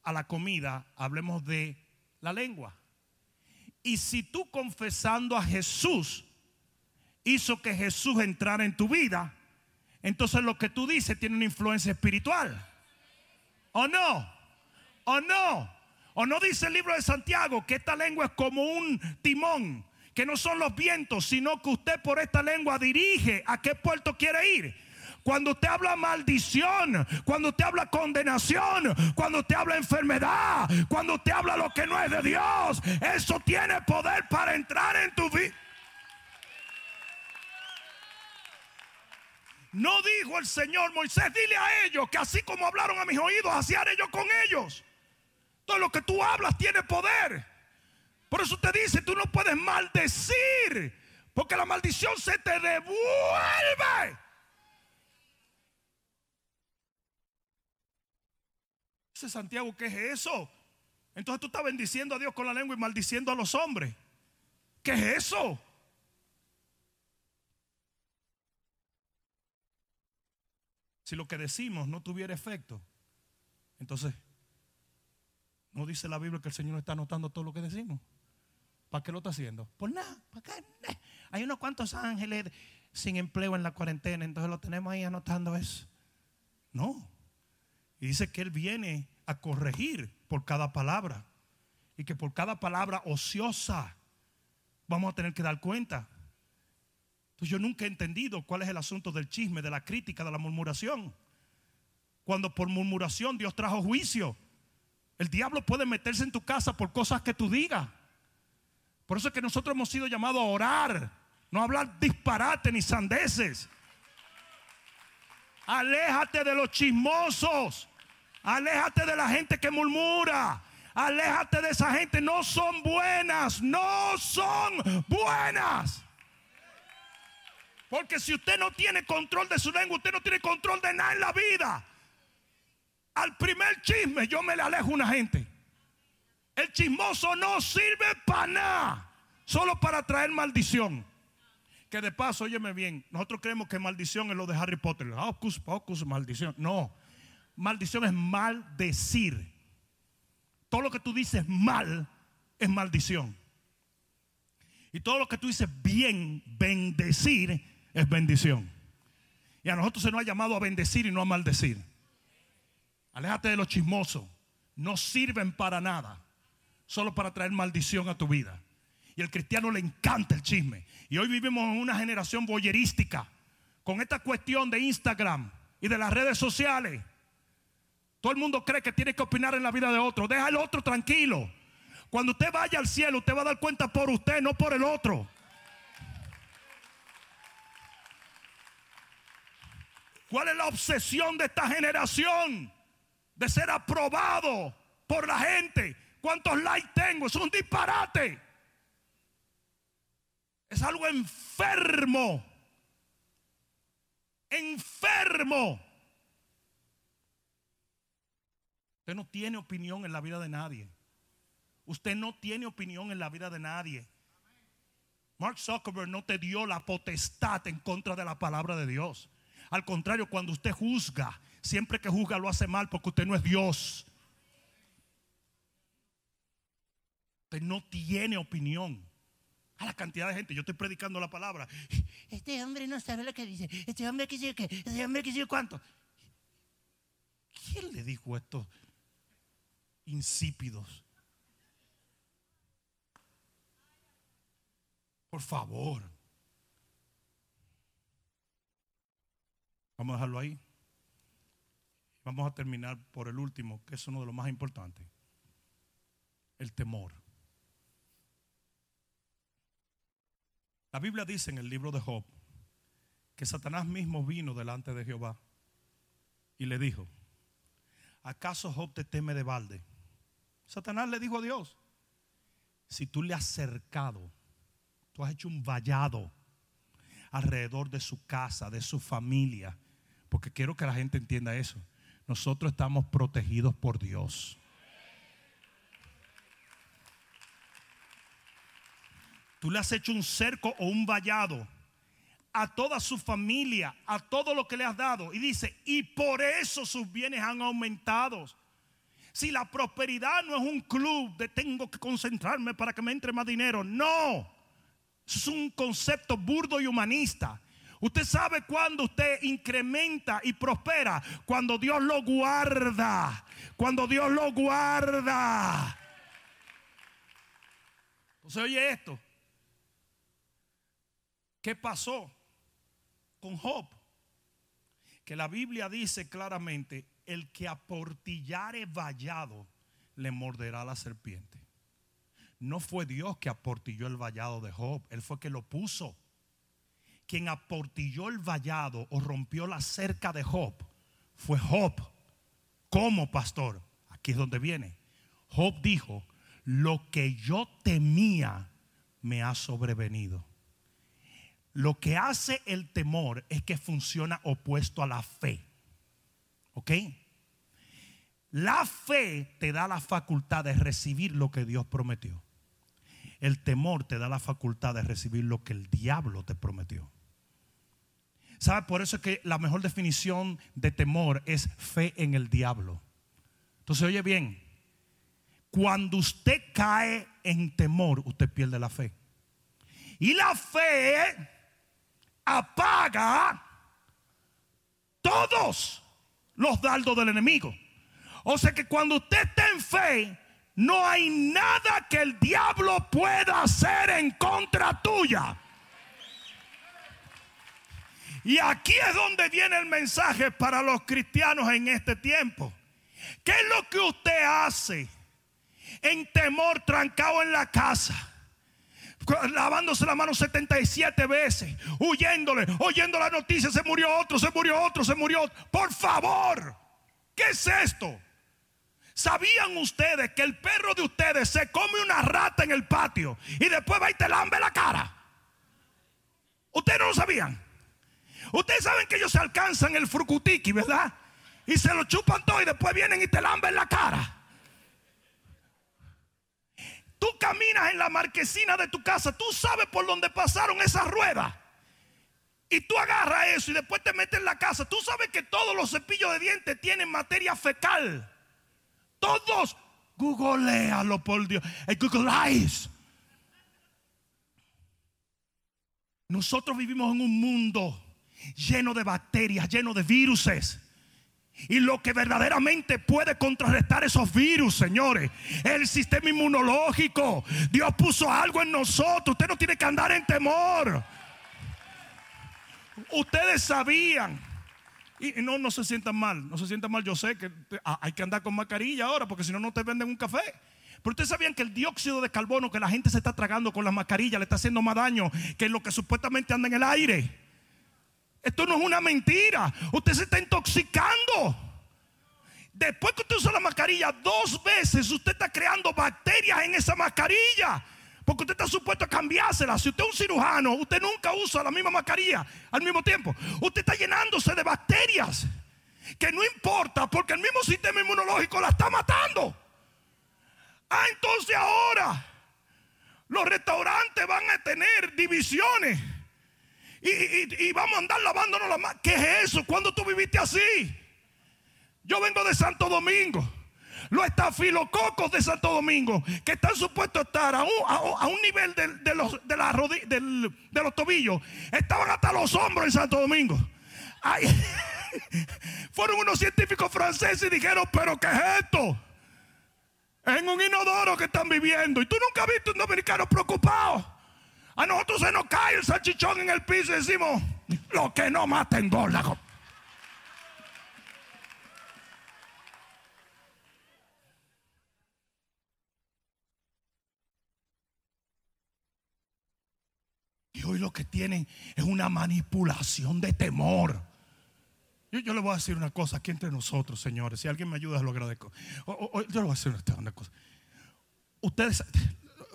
a la comida, hablemos de la lengua. Y si tú confesando a Jesús hizo que Jesús entrara en tu vida, entonces lo que tú dices tiene una influencia espiritual. ¿O no? ¿O no? ¿O no dice el libro de Santiago que esta lengua es como un timón? Que no son los vientos, sino que usted por esta lengua dirige a qué puerto quiere ir. Cuando usted habla maldición, cuando usted habla condenación, cuando usted habla enfermedad, cuando usted habla lo que no es de Dios, eso tiene poder para entrar en tu vida. No dijo el Señor Moisés, dile a ellos que así como hablaron a mis oídos, así haré yo con ellos. Todo lo que tú hablas tiene poder. Por eso te dice, tú no puedes maldecir, porque la maldición se te devuelve. Dice Santiago, ¿qué es eso? Entonces tú estás bendiciendo a Dios con la lengua y maldiciendo a los hombres. ¿Qué es eso? Si lo que decimos no tuviera efecto, entonces no dice la Biblia que el Señor está anotando todo lo que decimos. ¿Para qué lo está haciendo? Pues nada, ¿para qué? Hay unos cuantos ángeles sin empleo en la cuarentena, entonces lo tenemos ahí anotando eso. No. Y dice que Él viene a corregir por cada palabra. Y que por cada palabra ociosa vamos a tener que dar cuenta. Entonces yo nunca he entendido cuál es el asunto del chisme, de la crítica, de la murmuración. Cuando por murmuración Dios trajo juicio. El diablo puede meterse en tu casa por cosas que tú digas. Por eso es que nosotros hemos sido llamados a orar, no a hablar disparate ni sandeces. Aléjate de los chismosos. Aléjate de la gente que murmura. Aléjate de esa gente. No son buenas. No son buenas. Porque si usted no tiene control de su lengua, usted no tiene control de nada en la vida. Al primer chisme yo me le alejo una gente. El chismoso no sirve para nada. Solo para traer maldición. Que de paso, óyeme bien, nosotros creemos que maldición es lo de Harry Potter. Hocus pocus, maldición. No, maldición es maldecir. Todo lo que tú dices mal es maldición. Y todo lo que tú dices bien, bendecir, es bendición. Y a nosotros se nos ha llamado a bendecir y no a maldecir. Aléjate de los chismosos. No sirven para nada. Solo para traer maldición a tu vida. Y al cristiano le encanta el chisme. Y hoy vivimos en una generación boyerística. Con esta cuestión de Instagram y de las redes sociales. Todo el mundo cree que tiene que opinar en la vida de otro. Deja al otro tranquilo. Cuando usted vaya al cielo, usted va a dar cuenta por usted, no por el otro. ¿Cuál es la obsesión de esta generación? De ser aprobado por la gente. ¿Cuántos likes tengo? Es un disparate. Es algo enfermo. Enfermo. Usted no tiene opinión en la vida de nadie. Usted no tiene opinión en la vida de nadie. Mark Zuckerberg no te dio la potestad en contra de la palabra de Dios. Al contrario, cuando usted juzga, siempre que juzga lo hace mal porque usted no es Dios. Usted no tiene opinión. A la cantidad de gente, yo estoy predicando la palabra. Este hombre no sabe lo que dice. Este hombre que dice que, este hombre que dice cuánto. ¿Quién le dijo estos insípidos? Por favor. Vamos a dejarlo ahí. Vamos a terminar por el último, que es uno de los más importantes. El temor. La Biblia dice en el libro de Job que Satanás mismo vino delante de Jehová y le dijo, ¿acaso Job te teme de balde? Satanás le dijo a Dios, si tú le has cercado Tú has hecho un vallado alrededor de su casa, de su familia. Porque quiero que la gente entienda eso. Nosotros estamos protegidos por Dios. Tú le has hecho un cerco o un vallado a toda su familia, a todo lo que le has dado. Y dice, y por eso sus bienes han aumentado. Si la prosperidad no es un club de tengo que concentrarme para que me entre más dinero, no es un concepto burdo y humanista. Usted sabe cuando usted incrementa y prospera, cuando Dios lo guarda, cuando Dios lo guarda. Entonces oye esto. ¿Qué pasó con Job? Que la Biblia dice claramente, el que aportillare vallado le morderá la serpiente. No fue Dios que aportilló el vallado de Job, Él fue que lo puso. Quien aportilló el vallado o rompió la cerca de Job fue Job. ¿Cómo, pastor? Aquí es donde viene. Job dijo, lo que yo temía me ha sobrevenido. Lo que hace el temor es que funciona opuesto a la fe. ¿Ok? La fe te da la facultad de recibir lo que Dios prometió. El temor te da la facultad de recibir lo que el diablo te prometió. ¿Sabe? Por eso es que la mejor definición de temor es fe en el diablo. Entonces, oye bien, cuando usted cae en temor, usted pierde la fe. Y la fe apaga todos los dardos del enemigo. O sea que cuando usted está en fe, no hay nada que el diablo pueda hacer en contra tuya. Y aquí es donde viene el mensaje para los cristianos en este tiempo. ¿Qué es lo que usted hace en temor trancado en la casa? Lavándose la mano 77 veces, huyéndole, oyendo la noticia, se murió otro, se murió otro, se murió otro. Por favor, ¿qué es esto? ¿Sabían ustedes que el perro de ustedes se come una rata en el patio y después va y te lambe la cara? Ustedes no lo sabían. Ustedes saben que ellos se alcanzan el frucutiqui, ¿verdad? Y se lo chupan todo y después vienen y te lamben la cara. Tú caminas en la marquesina de tu casa, tú sabes por dónde pasaron esas ruedas. Y tú agarras eso y después te metes en la casa. Tú sabes que todos los cepillos de dientes tienen materia fecal. Todos. Googlealo por Dios. El Google Eyes. Nosotros vivimos en un mundo lleno de bacterias, lleno de viruses. Y lo que verdaderamente puede contrarrestar esos virus, señores, es el sistema inmunológico. Dios puso algo en nosotros. Usted no tiene que andar en temor. Ustedes sabían y no, no se sientan mal, no se sientan mal. Yo sé que ah, hay que andar con mascarilla ahora porque si no, no te venden un café. Pero ustedes sabían que el dióxido de carbono que la gente se está tragando con las mascarillas le está haciendo más daño que lo que supuestamente anda en el aire. Esto no es una mentira. Usted se está intoxicando. Después que usted usa la mascarilla dos veces, usted está creando bacterias en esa mascarilla. Porque usted está supuesto a cambiársela. Si usted es un cirujano, usted nunca usa la misma mascarilla al mismo tiempo. Usted está llenándose de bacterias. Que no importa porque el mismo sistema inmunológico la está matando. Ah, entonces ahora Los restaurantes van a tener divisiones. Y, vamos a andar lavándonos las manos. ¿Qué es eso? ¿Cuándo tú viviste así? Yo vengo de Santo Domingo. Los estafilococos de Santo Domingo, que están supuestos a estar a un, nivel de, los, de, la de los tobillos, estaban hasta los hombros en Santo Domingo. fueron unos científicos franceses y dijeron, pero ¿qué es esto? En un inodoro que están viviendo. Y tú nunca has visto un dominicano preocupado. A nosotros se nos cae el salchichón en el piso y decimos, lo que no mata engorda. Y hoy lo que tienen es una manipulación de temor. Yo, yo, le voy a decir una cosa aquí entre nosotros, señores. Si alguien me ayuda, lo agradezco. yo le voy a decir una cosa. Ustedes,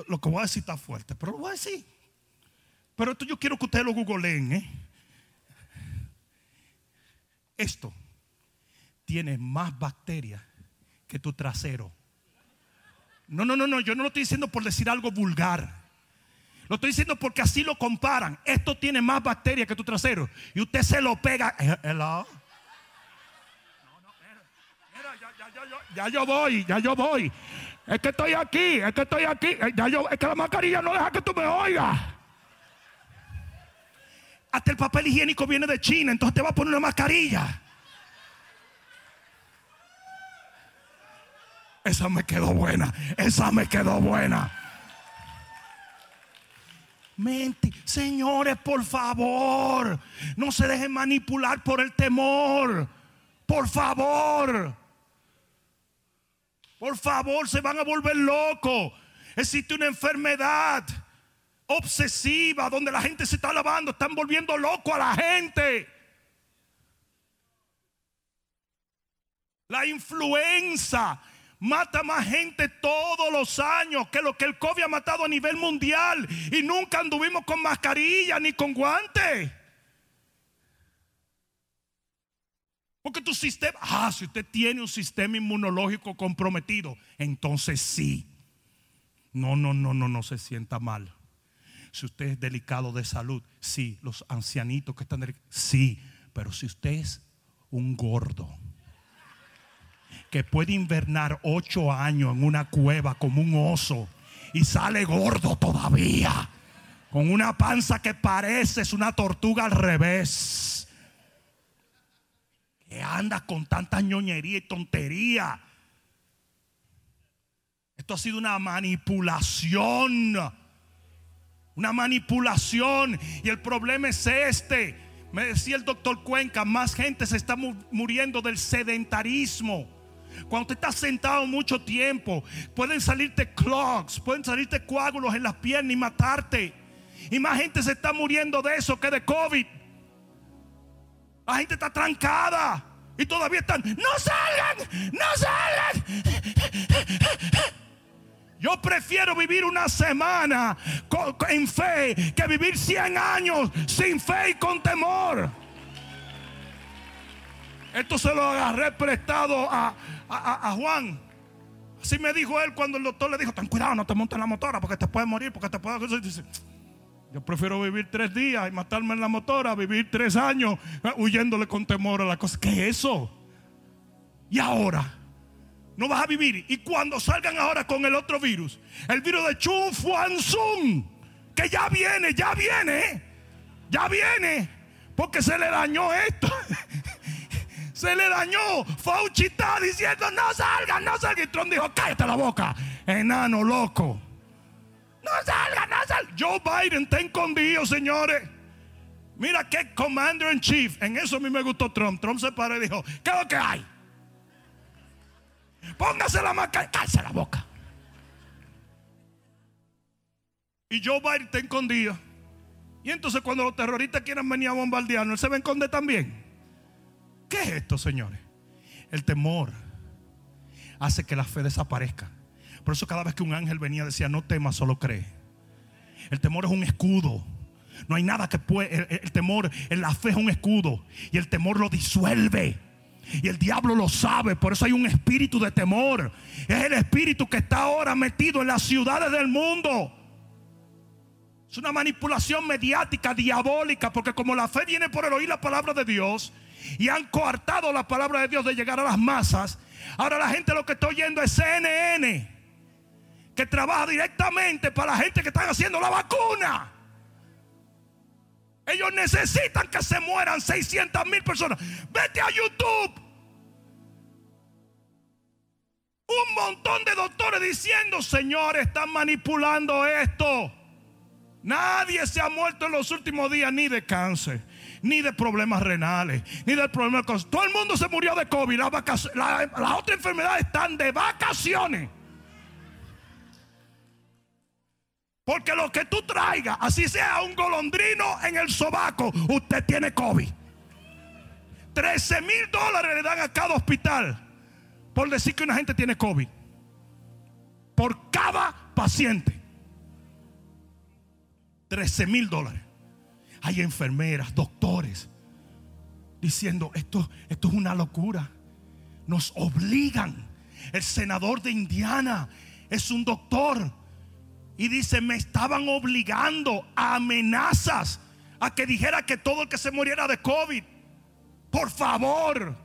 lo que voy a decir está fuerte, pero lo voy a decir. Pero esto yo quiero que ustedes lo googleen. ¿eh? Esto tiene más bacterias que tu trasero. No, no, no, no. Yo no lo estoy diciendo por decir algo vulgar. Lo estoy diciendo porque así lo comparan. Esto tiene más bacterias que tu trasero. Y usted se lo pega. Eh, hello. ya, yo voy, ya yo voy. Es que estoy aquí, es que estoy aquí. Eh, ya yo, es que la mascarilla no deja que tú me oigas. Hasta el papel higiénico viene de China, entonces te va a poner una mascarilla. Esa me quedó buena, esa me quedó buena. Mente, señores, por favor, no se dejen manipular por el temor. Por favor. Por favor, se van a volver locos. Existe una enfermedad obsesiva donde la gente se está lavando, están volviendo loco a la gente. La influenza mata más gente todos los años que lo que el COVID ha matado a nivel mundial y nunca anduvimos con mascarilla ni con guantes. Porque tu sistema, ah, si usted tiene un sistema inmunológico comprometido, entonces sí. No, no, no, no, no se sienta mal. Si usted es delicado de salud, sí. Los ancianitos que están delicados, sí. Pero si usted es un gordo que puede invernar ocho años en una cueva como un oso y sale gordo todavía, con una panza que parece es una tortuga al revés, que anda con tanta ñoñería y tontería. Esto ha sido una manipulación una manipulación. Y el problema es este. Me decía el doctor Cuenca, más gente se está muriendo del sedentarismo. Cuando te estás sentado mucho tiempo, pueden salirte clogs, pueden salirte coágulos en las piernas y matarte. Y más gente se está muriendo de eso que de COVID. La gente está trancada y todavía están, no salgan, no salgan. Yo prefiero vivir una semana en fe que vivir 100 años sin fe y con temor. Esto se lo agarré prestado a, Juan. Así me dijo él cuando el doctor le dijo, ten cuidado, no te montes en la motora porque te puedes morir, porque te puedes... Yo prefiero vivir tres días y matarme en la motora, vivir tres años eh, huyéndole con temor a la cosa. ¿Qué es eso? Y ahora no vas a vivir. Y cuando salgan ahora con el otro virus, el virus de Chun Fuan que ya viene, ya viene, ya viene, porque se le dañó esto. se le dañó. Fauci está diciendo, no salgan, no salgan. Y Trump dijo, cállate la boca, enano loco. No salgan, no salgan. Joe Biden está escondido, señores. Mira qué commander in chief. En eso a mí me gustó Trump. Trump se paró y dijo, ¿qué es lo que hay? Póngase la marca, cállese la boca. Y Joe Biden está escondido. Y entonces cuando los terroristas quieran venir a bombardearnos, él se va a esconder también. ¿Qué es esto, señores? El temor hace que la fe desaparezca. Por eso cada vez que un ángel venía decía, no temas, solo cree. El temor es un escudo. No hay nada que puede. El, el temor, la fe es un escudo. Y el temor lo disuelve. Y el diablo lo sabe, por eso hay un espíritu de temor. Es el espíritu que está ahora metido en las ciudades del mundo. Es una manipulación mediática, diabólica, porque como la fe viene por el oír la palabra de Dios y han coartado la palabra de Dios de llegar a las masas, ahora la gente lo que está oyendo es CNN, que trabaja directamente para la gente que están haciendo la vacuna. Ellos necesitan que se mueran 600 mil personas. Vete a YouTube. Un montón de doctores diciendo, señores, están manipulando esto. Nadie se ha muerto en los últimos días ni de cáncer, ni de problemas renales, ni del problema de cosas. Todo el mundo se murió de COVID. Las, otras enfermedades están de vacaciones. Porque lo que tú traigas, así sea un golondrino en el sobaco, usted tiene COVID. 13 mil dólares le dan a cada hospital por decir que una gente tiene COVID. Por cada paciente. 13 mil dólares. Hay enfermeras, doctores, diciendo, esto, esto es una locura. Nos obligan. El senador de Indiana es un doctor. Y dice, me estaban obligando a amenazas a que dijera que todo el que se muriera de COVID. Por favor.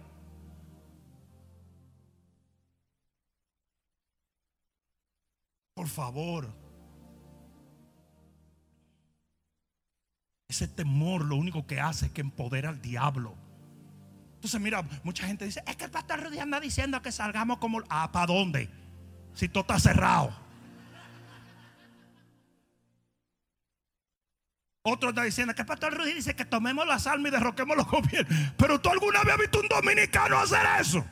Por favor. Ese temor lo único que hace es que empodera al diablo. Entonces, mira, mucha gente dice, es que el pastor Rudy anda diciendo que salgamos como... Ah, ¿para dónde? Si todo está cerrado. Otro está diciendo que el pastor Rudy dice que tomemos las almas y derroquemos los gobiernos. Pero tú alguna vez has visto un dominicano hacer eso.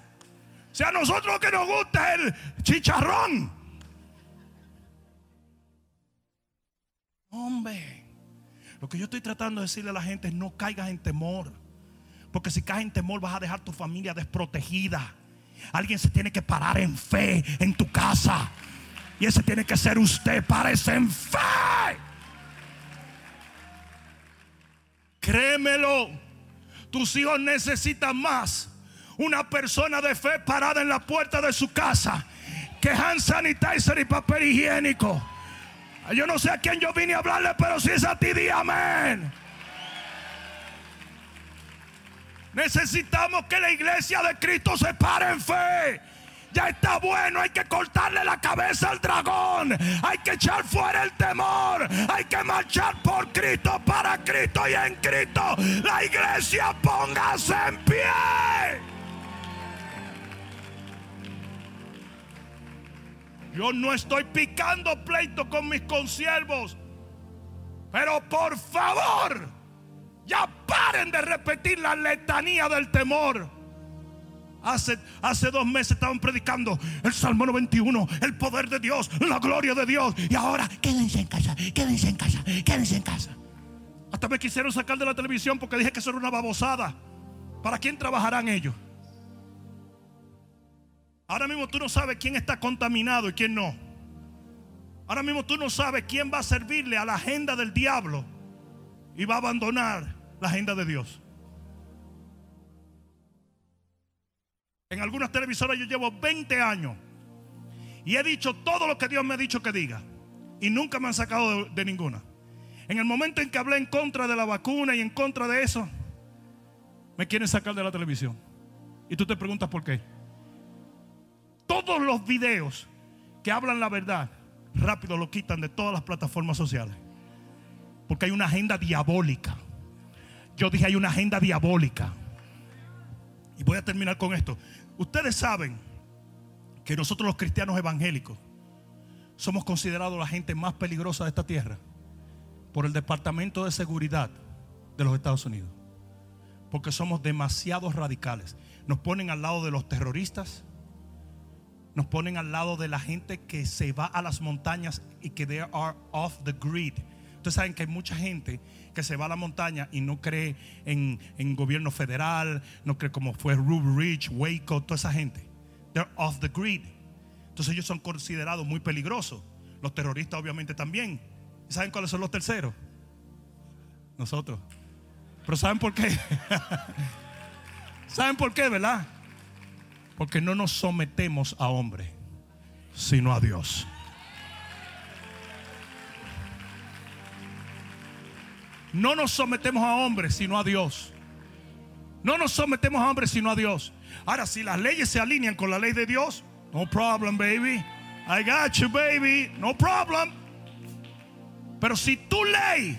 Sea, a nosotros lo que nos gusta es el chicharrón. Hombre. Lo que yo estoy tratando de decirle a la gente es no caigas en temor. Porque si caes en temor vas a dejar tu familia desprotegida. Alguien se tiene que parar en fe en tu casa. Y ese tiene que ser usted. Párese en fe. Créemelo. Tus hijos necesitan más una persona de fe parada en la puerta de su casa que hand sanitizer y papel higiénico. Yo no sé a quién yo vine a hablarle, pero si es a ti, di amén. Necesitamos que la iglesia de Cristo se pare en fe. Ya está bueno, hay que cortarle la cabeza al dragón. Hay que echar fuera el temor. Hay que marchar por Cristo, para Cristo y en Cristo. La iglesia póngase en pie. Yo no estoy picando pleito con mis consiervos. Pero por favor, ya paren de repetir la letanía del temor. Hace, hace dos meses estaban predicando el Salmo 91, el poder de Dios, la gloria de Dios. Y ahora, quédense en casa, quédense en casa, quédense en casa. Hasta me quisieron sacar de la televisión porque dije que eso era una babosada. ¿Para quién trabajarán ellos? Ahora mismo tú no sabes quién está contaminado y quién no. Ahora mismo tú no sabes quién va a servirle a la agenda del diablo y va a abandonar la agenda de Dios. En algunas televisoras yo llevo 20 años y he dicho todo lo que Dios me ha dicho que diga y nunca me han sacado de, ninguna. En el momento en que hablé en contra de la vacuna y en contra de eso, me quieren sacar de la televisión. Y tú te preguntas por qué todos los videos que hablan la verdad, rápido lo quitan de todas las plataformas sociales. Porque hay una agenda diabólica. Yo dije, hay una agenda diabólica. Y voy a terminar con esto. Ustedes saben que nosotros los cristianos evangélicos somos considerados la gente más peligrosa de esta tierra por el Departamento de Seguridad de los Estados Unidos. Porque somos demasiados radicales. Nos ponen al lado de los terroristas, nos ponen al lado de la gente que se va a las montañas y que they are off the grid. Ustedes saben que hay mucha gente que se va a la montaña y no cree en, en gobierno federal, no cree como fue Ruby Ridge, Waco, toda esa gente. They're off the grid. Entonces ellos son considerados muy peligrosos. Los terroristas obviamente también. ¿Y saben cuáles son los terceros? Nosotros. Pero ¿saben por qué? ¿Saben por qué, verdad? Porque no nos sometemos a hombre, sino a Dios. No nos sometemos a hombres, sino a Dios. No nos sometemos a hombres, sino a Dios. Ahora, si las leyes se alinean con la ley de Dios, no problem, baby. I got you, baby. No problem. Pero si tu ley,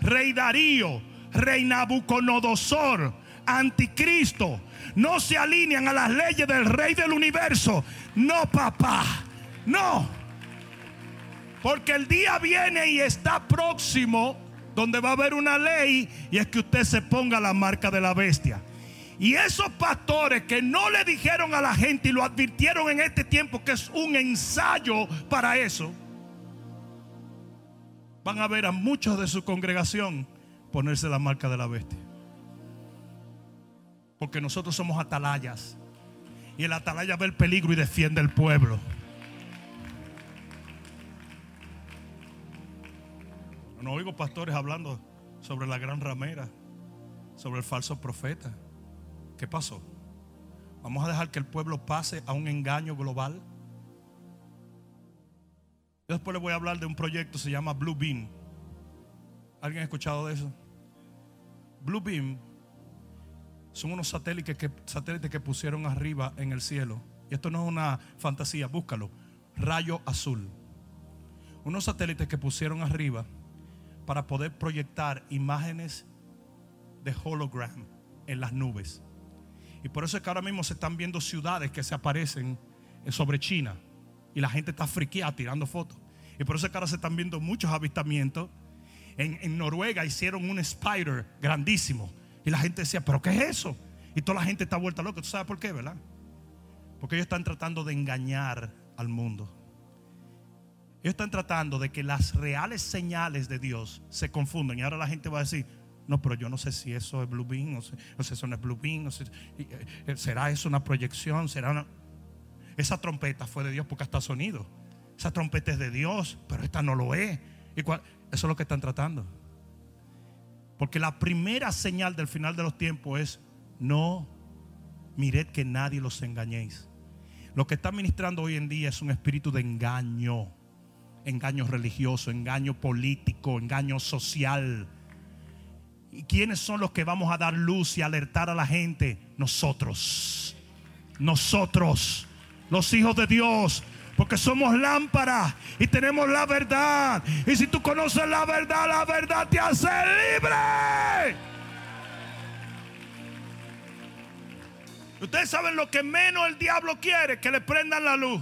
rey Darío, rey Nabucodonosor, anticristo, no se alinean a las leyes del rey del universo, no, papá, no. Porque el día viene y está próximo donde va a haber una ley y es que usted se ponga la marca de la bestia. Y esos pastores que no le dijeron a la gente y lo advirtieron en este tiempo que es un ensayo para eso, van a ver a muchos de su congregación ponerse la marca de la bestia. Porque nosotros somos atalayas. Y el atalaya ve el peligro y defiende el pueblo. No oigo pastores hablando sobre la gran ramera, sobre el falso profeta. ¿Qué pasó? ¿Vamos a dejar que el pueblo pase a un engaño global? Yo después les voy a hablar de un proyecto, se llama Blue Beam. ¿Alguien ha escuchado de eso? Blue Beam son unos satélites que, satélites que pusieron arriba en el cielo. Y esto no es una fantasía, búscalo. Rayo azul. Unos satélites que pusieron arriba para poder proyectar imágenes de hologram en las nubes. Y por eso es que ahora mismo se están viendo ciudades que se aparecen sobre China. Y la gente está friqueada tirando fotos. Y por eso es que ahora se están viendo muchos avistamientos. En, en Noruega hicieron un spider grandísimo. Y la gente decía, ¿pero qué es eso? Y toda la gente está vuelta loca. ¿Tú sabes por qué, verdad? Porque ellos están tratando de engañar al mundo. Ellos están tratando de que las reales señales de Dios se confunden. Y ahora la gente va a decir, no, pero yo no sé si eso es Blue sé, no sé si eso no es Blue Beam, no sé, eh, ¿será eso una proyección? ¿Será. Esa trompeta fue de Dios porque hasta sonido. Esa trompeta es de Dios, pero esta no lo es. ¿Y Eso es lo que están tratando. Porque la primera señal del final de los tiempos es, no mired que nadie los engañéis. Lo que está ministrando hoy en día es un espíritu de engaño engaño religioso, engaño político, engaño social. ¿Y quiénes son los que vamos a dar luz y alertar a la gente? Nosotros. Nosotros, los hijos de Dios. Porque somos lámparas y tenemos la verdad. Y si tú conoces la verdad, la verdad te hace libre. Ustedes saben lo que menos el diablo quiere, que le prendan la luz.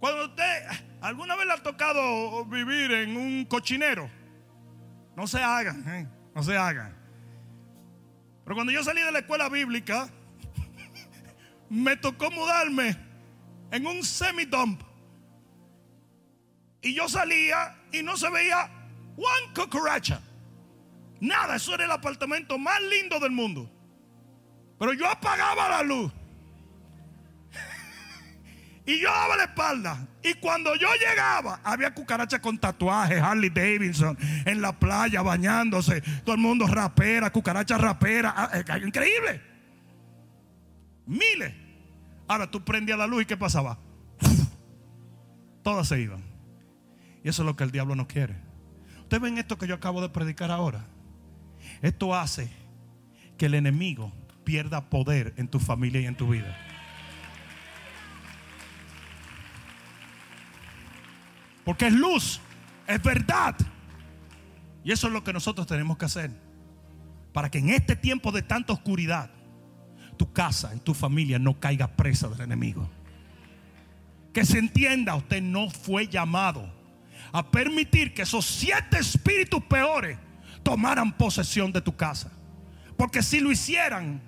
Cuando usted ¿Alguna vez le ha tocado vivir en un cochinero? No se hagan, ¿eh? no se hagan. Pero cuando yo salí de la escuela bíblica, me tocó mudarme en un semi-dump. Y yo salía y no se veía one cucaracha. Nada, eso era el apartamento más lindo del mundo. Pero yo apagaba la luz. Y yo daba la espalda. Y cuando yo llegaba, había cucarachas con tatuajes, Harley Davidson, en la playa bañándose. Todo el mundo rapera, cucarachas rapera. Ah, eh, increíble. Miles. Ahora tú prendías la luz y ¿qué pasaba? Todas se iban. Y eso es lo que el diablo no quiere. Ustedes ven esto que yo acabo de predicar ahora. Esto hace que el enemigo pierda poder en tu familia y en tu vida. Porque es luz, es verdad. Y eso es lo que nosotros tenemos que hacer. Para que en este tiempo de tanta oscuridad, tu casa y tu familia no caiga presa del enemigo. Que se entienda, usted no fue llamado a permitir que esos siete espíritus peores tomaran posesión de tu casa. Porque si lo hicieran,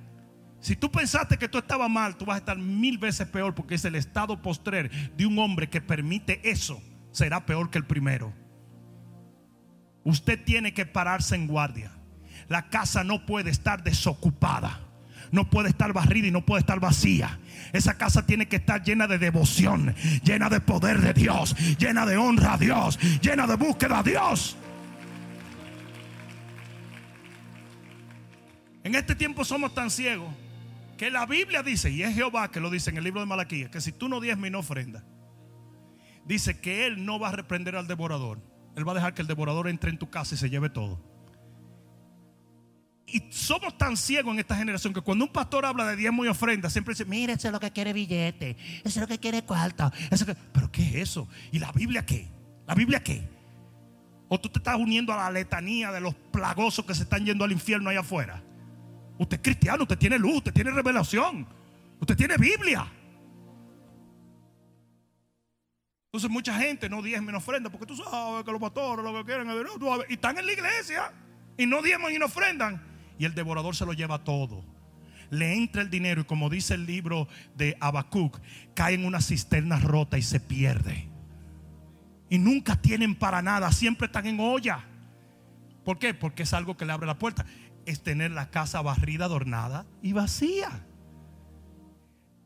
si tú pensaste que tú estabas mal, tú vas a estar mil veces peor porque es el estado postrer de un hombre que permite eso será peor que el primero. Usted tiene que pararse en guardia. La casa no puede estar desocupada. No puede estar barrida y no puede estar vacía. Esa casa tiene que estar llena de devoción, llena de poder de Dios, llena de honra a Dios, llena de búsqueda a Dios. En este tiempo somos tan ciegos que la Biblia dice, y es Jehová que lo dice en el libro de Malaquías, que si tú no diezmas y no ofrendas, dice que Él no va a reprender al devorador, Él va a dejar que el devorador entre en tu casa y se lleve todo. Y somos tan ciegos en esta generación que cuando un pastor habla de diezmo y ofrenda, siempre dice, mire, eso es lo que quiere billete, eso es lo que quiere que... Pero ¿qué es eso? ¿Y la Biblia qué? ¿La Biblia qué? ¿O tú te estás uniendo a la letanía de los plagosos que se están yendo al infierno allá afuera? Usted es cristiano, usted tiene luz, usted tiene revelación, usted tiene Biblia. Entonces mucha gente no diezma ni ofrenda porque tú sabes que los pastores lo que quieren y están en la iglesia y no diezman y no ofrendan y el devorador se lo lleva todo. Le entra el dinero y como dice el libro de Habacuc, cae en una cisterna rota y se pierde. Y nunca tienen para nada, siempre están en olla. ¿Por qué? Porque es algo que le abre la puerta. Es tener la casa barrida, adornada y vacía.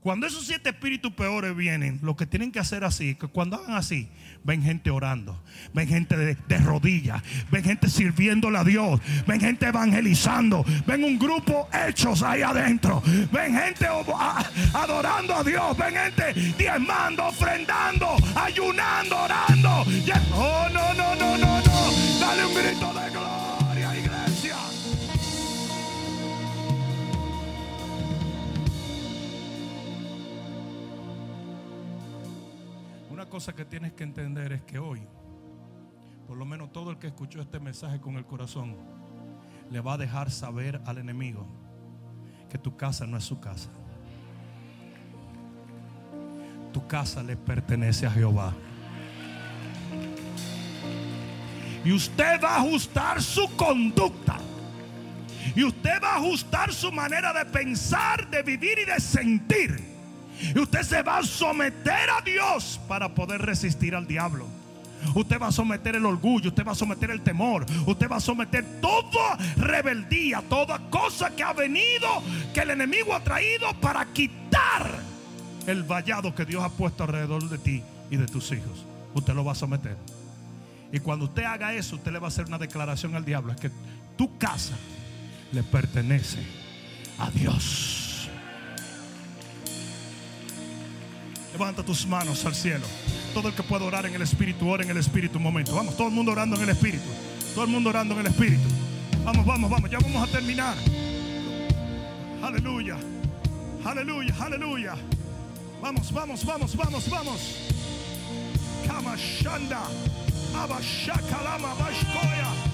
Cuando esos siete espíritus peores vienen, lo que tienen que hacer así, que cuando hagan así, ven gente orando, ven gente de, rodillas, ven gente sirviéndole a Dios, ven gente evangelizando, ven un grupo hechos ahí adentro, ven gente adorando a Dios, ven gente diezmando, ofrendando, ayunando, orando. Oh, no, no, no, no, no. Dale un grito de gloria. Cosa que tienes que entender es que hoy, por lo menos todo el que escuchó este mensaje con el corazón, le va a dejar saber al enemigo que tu casa no es su casa. Tu casa le pertenece a Jehová. Y usted va a ajustar su conducta. Y usted va a ajustar su manera de pensar, de vivir y de sentir y usted se va a someter a Dios para poder resistir al diablo. Usted va a someter el orgullo, usted va a someter el temor, usted va a someter toda rebeldía, toda cosa que ha venido, que el enemigo ha traído para quitar el vallado que Dios ha puesto alrededor de ti y de tus hijos. Usted lo va a someter. Y cuando usted haga eso, usted le va a hacer una declaración al diablo. Es que tu casa le pertenece a Dios. Levanta tus manos al cielo. Todo el que pueda orar en el Espíritu, ora en el Espíritu un momento. Vamos, todo el mundo orando en el Espíritu. Todo el mundo orando en el Espíritu. Vamos, vamos, vamos. Ya vamos a terminar. Aleluya. Aleluya, aleluya. Vamos, vamos, vamos, vamos, vamos. Kamashanda. Abashakalama Bashkoya.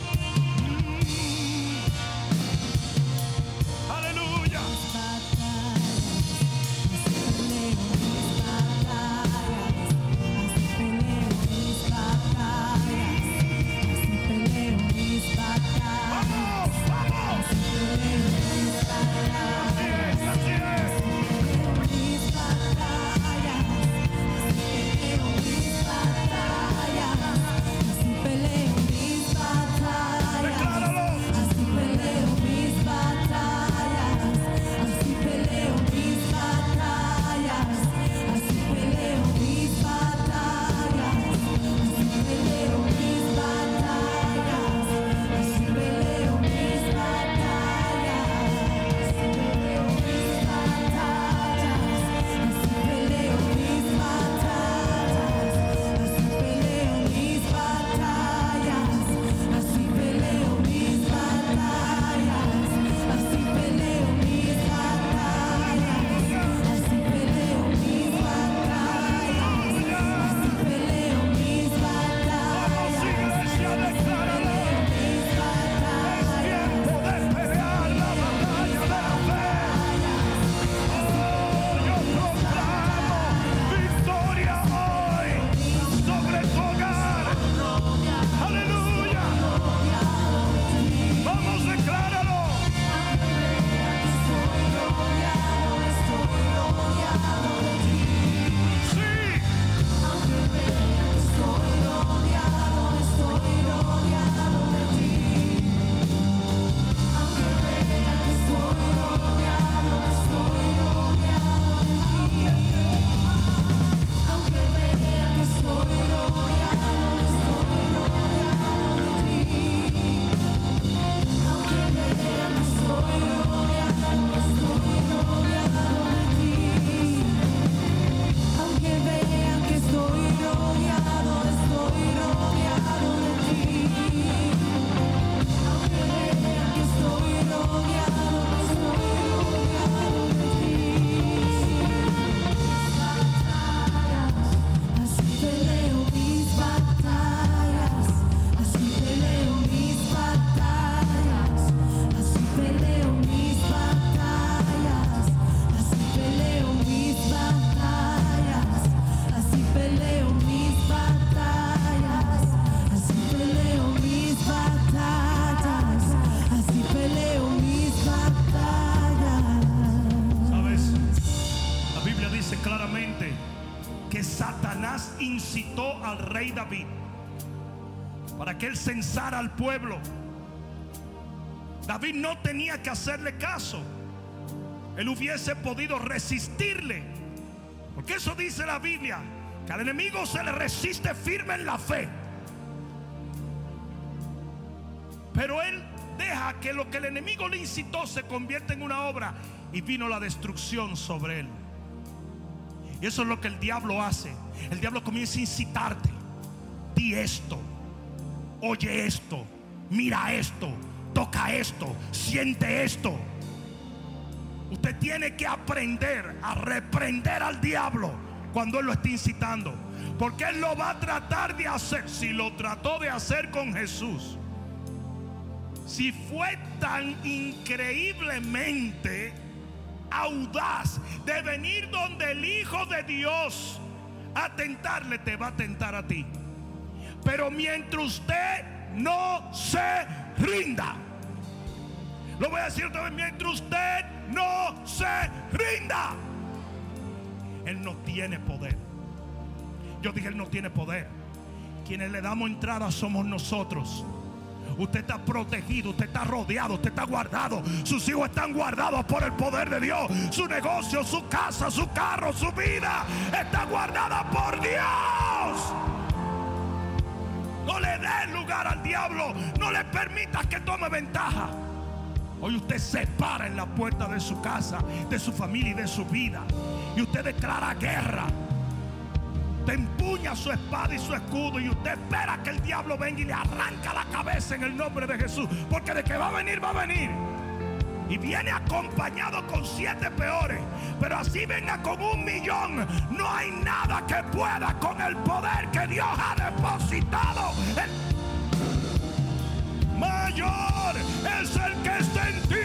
Para que él censara al pueblo. David no tenía que hacerle caso. Él hubiese podido resistirle. Porque eso dice la Biblia, que al enemigo se le resiste firme en la fe. Pero él deja que lo que el enemigo le incitó se convierta en una obra y vino la destrucción sobre él. Y eso es lo que el diablo hace. El diablo comienza a incitarte. Di esto, oye esto, mira esto, toca esto, siente esto. Usted tiene que aprender a reprender al diablo cuando él lo está incitando. Porque él lo va a tratar de hacer. Si lo trató de hacer con Jesús. Si fue tan increíblemente audaz de venir donde el Hijo de Dios a tentarle, te va a tentar a ti. Pero mientras usted no se rinda, lo voy a decir otra vez, mientras usted no se rinda, Él no tiene poder. Yo dije, Él no tiene poder. Quienes le damos entrada somos nosotros. Usted está protegido, usted está rodeado, usted está guardado. Sus hijos están guardados por el poder de Dios. Su negocio, su casa, su carro, su vida está guardada por Dios. No le dé lugar al diablo. No le permitas que tome ventaja. Hoy usted se para en la puerta de su casa, de su familia y de su vida. Y usted declara guerra te empuña su espada y su escudo y usted espera que el diablo venga y le arranca la cabeza en el nombre de Jesús. Porque de que va a venir, va a venir. Y viene acompañado con siete peores. Pero así venga con un millón. No hay nada que pueda con el poder que Dios ha depositado. mayor es el que está en ti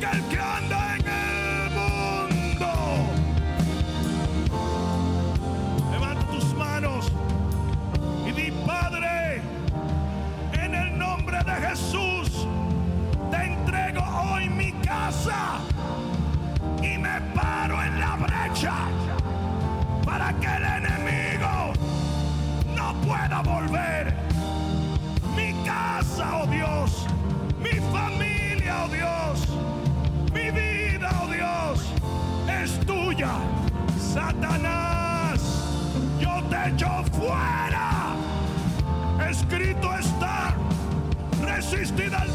que el que anda en el mundo. Levanta tus manos y di, Padre, en el nombre de Jesús, y me paro en la brecha para que el enemigo no pueda volver. Mi casa, oh Dios, mi familia, oh Dios, mi vida, oh Dios, es tuya. Satanás, yo te echo fuera. Escrito está, resistid al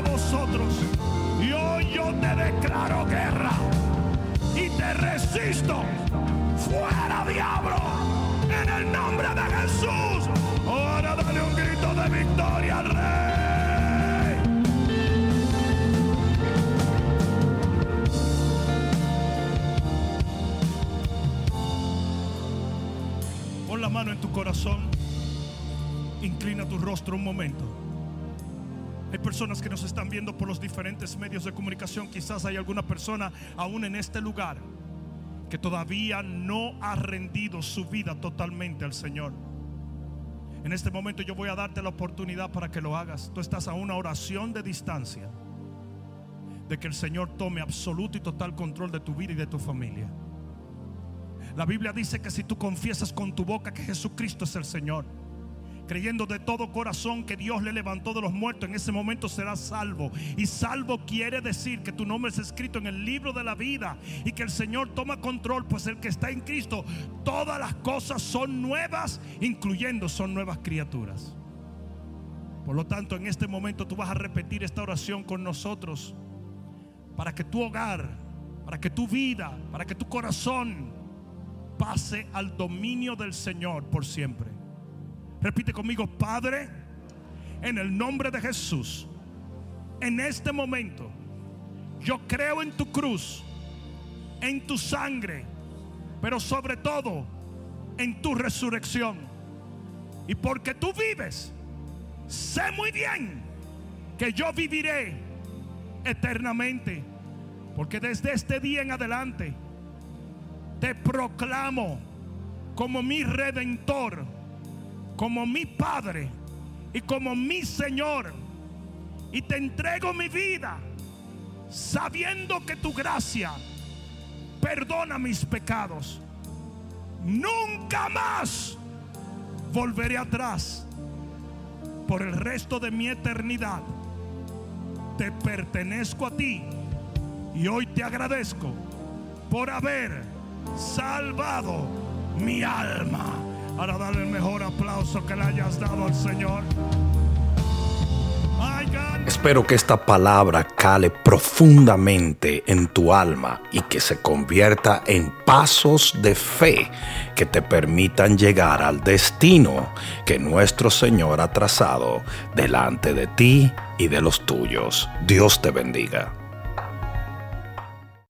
vosotros. Y hoy yo te declaro guerra y te resisto. Fuera diablo, en el nombre de Jesús. Ahora dale un grito de victoria al rey. Pon la mano en tu corazón. Inclina tu rostro un momento. Hay personas que nos están viendo por los diferentes medios de comunicación. Quizás hay alguna persona aún en este lugar que todavía no ha rendido su vida totalmente al Señor. En este momento yo voy a darte la oportunidad para que lo hagas. Tú estás a una oración de distancia de que el Señor tome absoluto y total control de tu vida y de tu familia. La Biblia dice que si tú confiesas con tu boca que Jesucristo es el Señor, creyendo de todo corazón que Dios le levantó de los muertos, en ese momento serás salvo. Y salvo quiere decir que tu nombre es escrito en el libro de la vida y que el Señor toma control, pues el que está en Cristo, todas las cosas son nuevas, incluyendo son nuevas criaturas. Por lo tanto, en este momento tú vas a repetir esta oración con nosotros para que tu hogar, para que tu vida, para que tu corazón pase al dominio del Señor por siempre. Repite conmigo, Padre, en el nombre de Jesús, en este momento, yo creo en tu cruz, en tu sangre, pero sobre todo en tu resurrección. Y porque tú vives, sé muy bien que yo viviré eternamente. Porque desde este día en adelante te proclamo como mi redentor como mi Padre y como mi Señor. Y te entrego mi vida sabiendo que tu gracia perdona mis pecados. nunca más volveré atrás por el resto de mi eternidad. Te pertenezco a ti y hoy te agradezco por haber salvado mi alma. Ahora dale el mejor aplauso que le hayas dado al Señor. Espero que esta palabra cale profundamente en tu alma y que se convierta en pasos de fe que te permitan llegar al destino que nuestro Señor ha trazado delante de ti y de los tuyos. Dios te bendiga.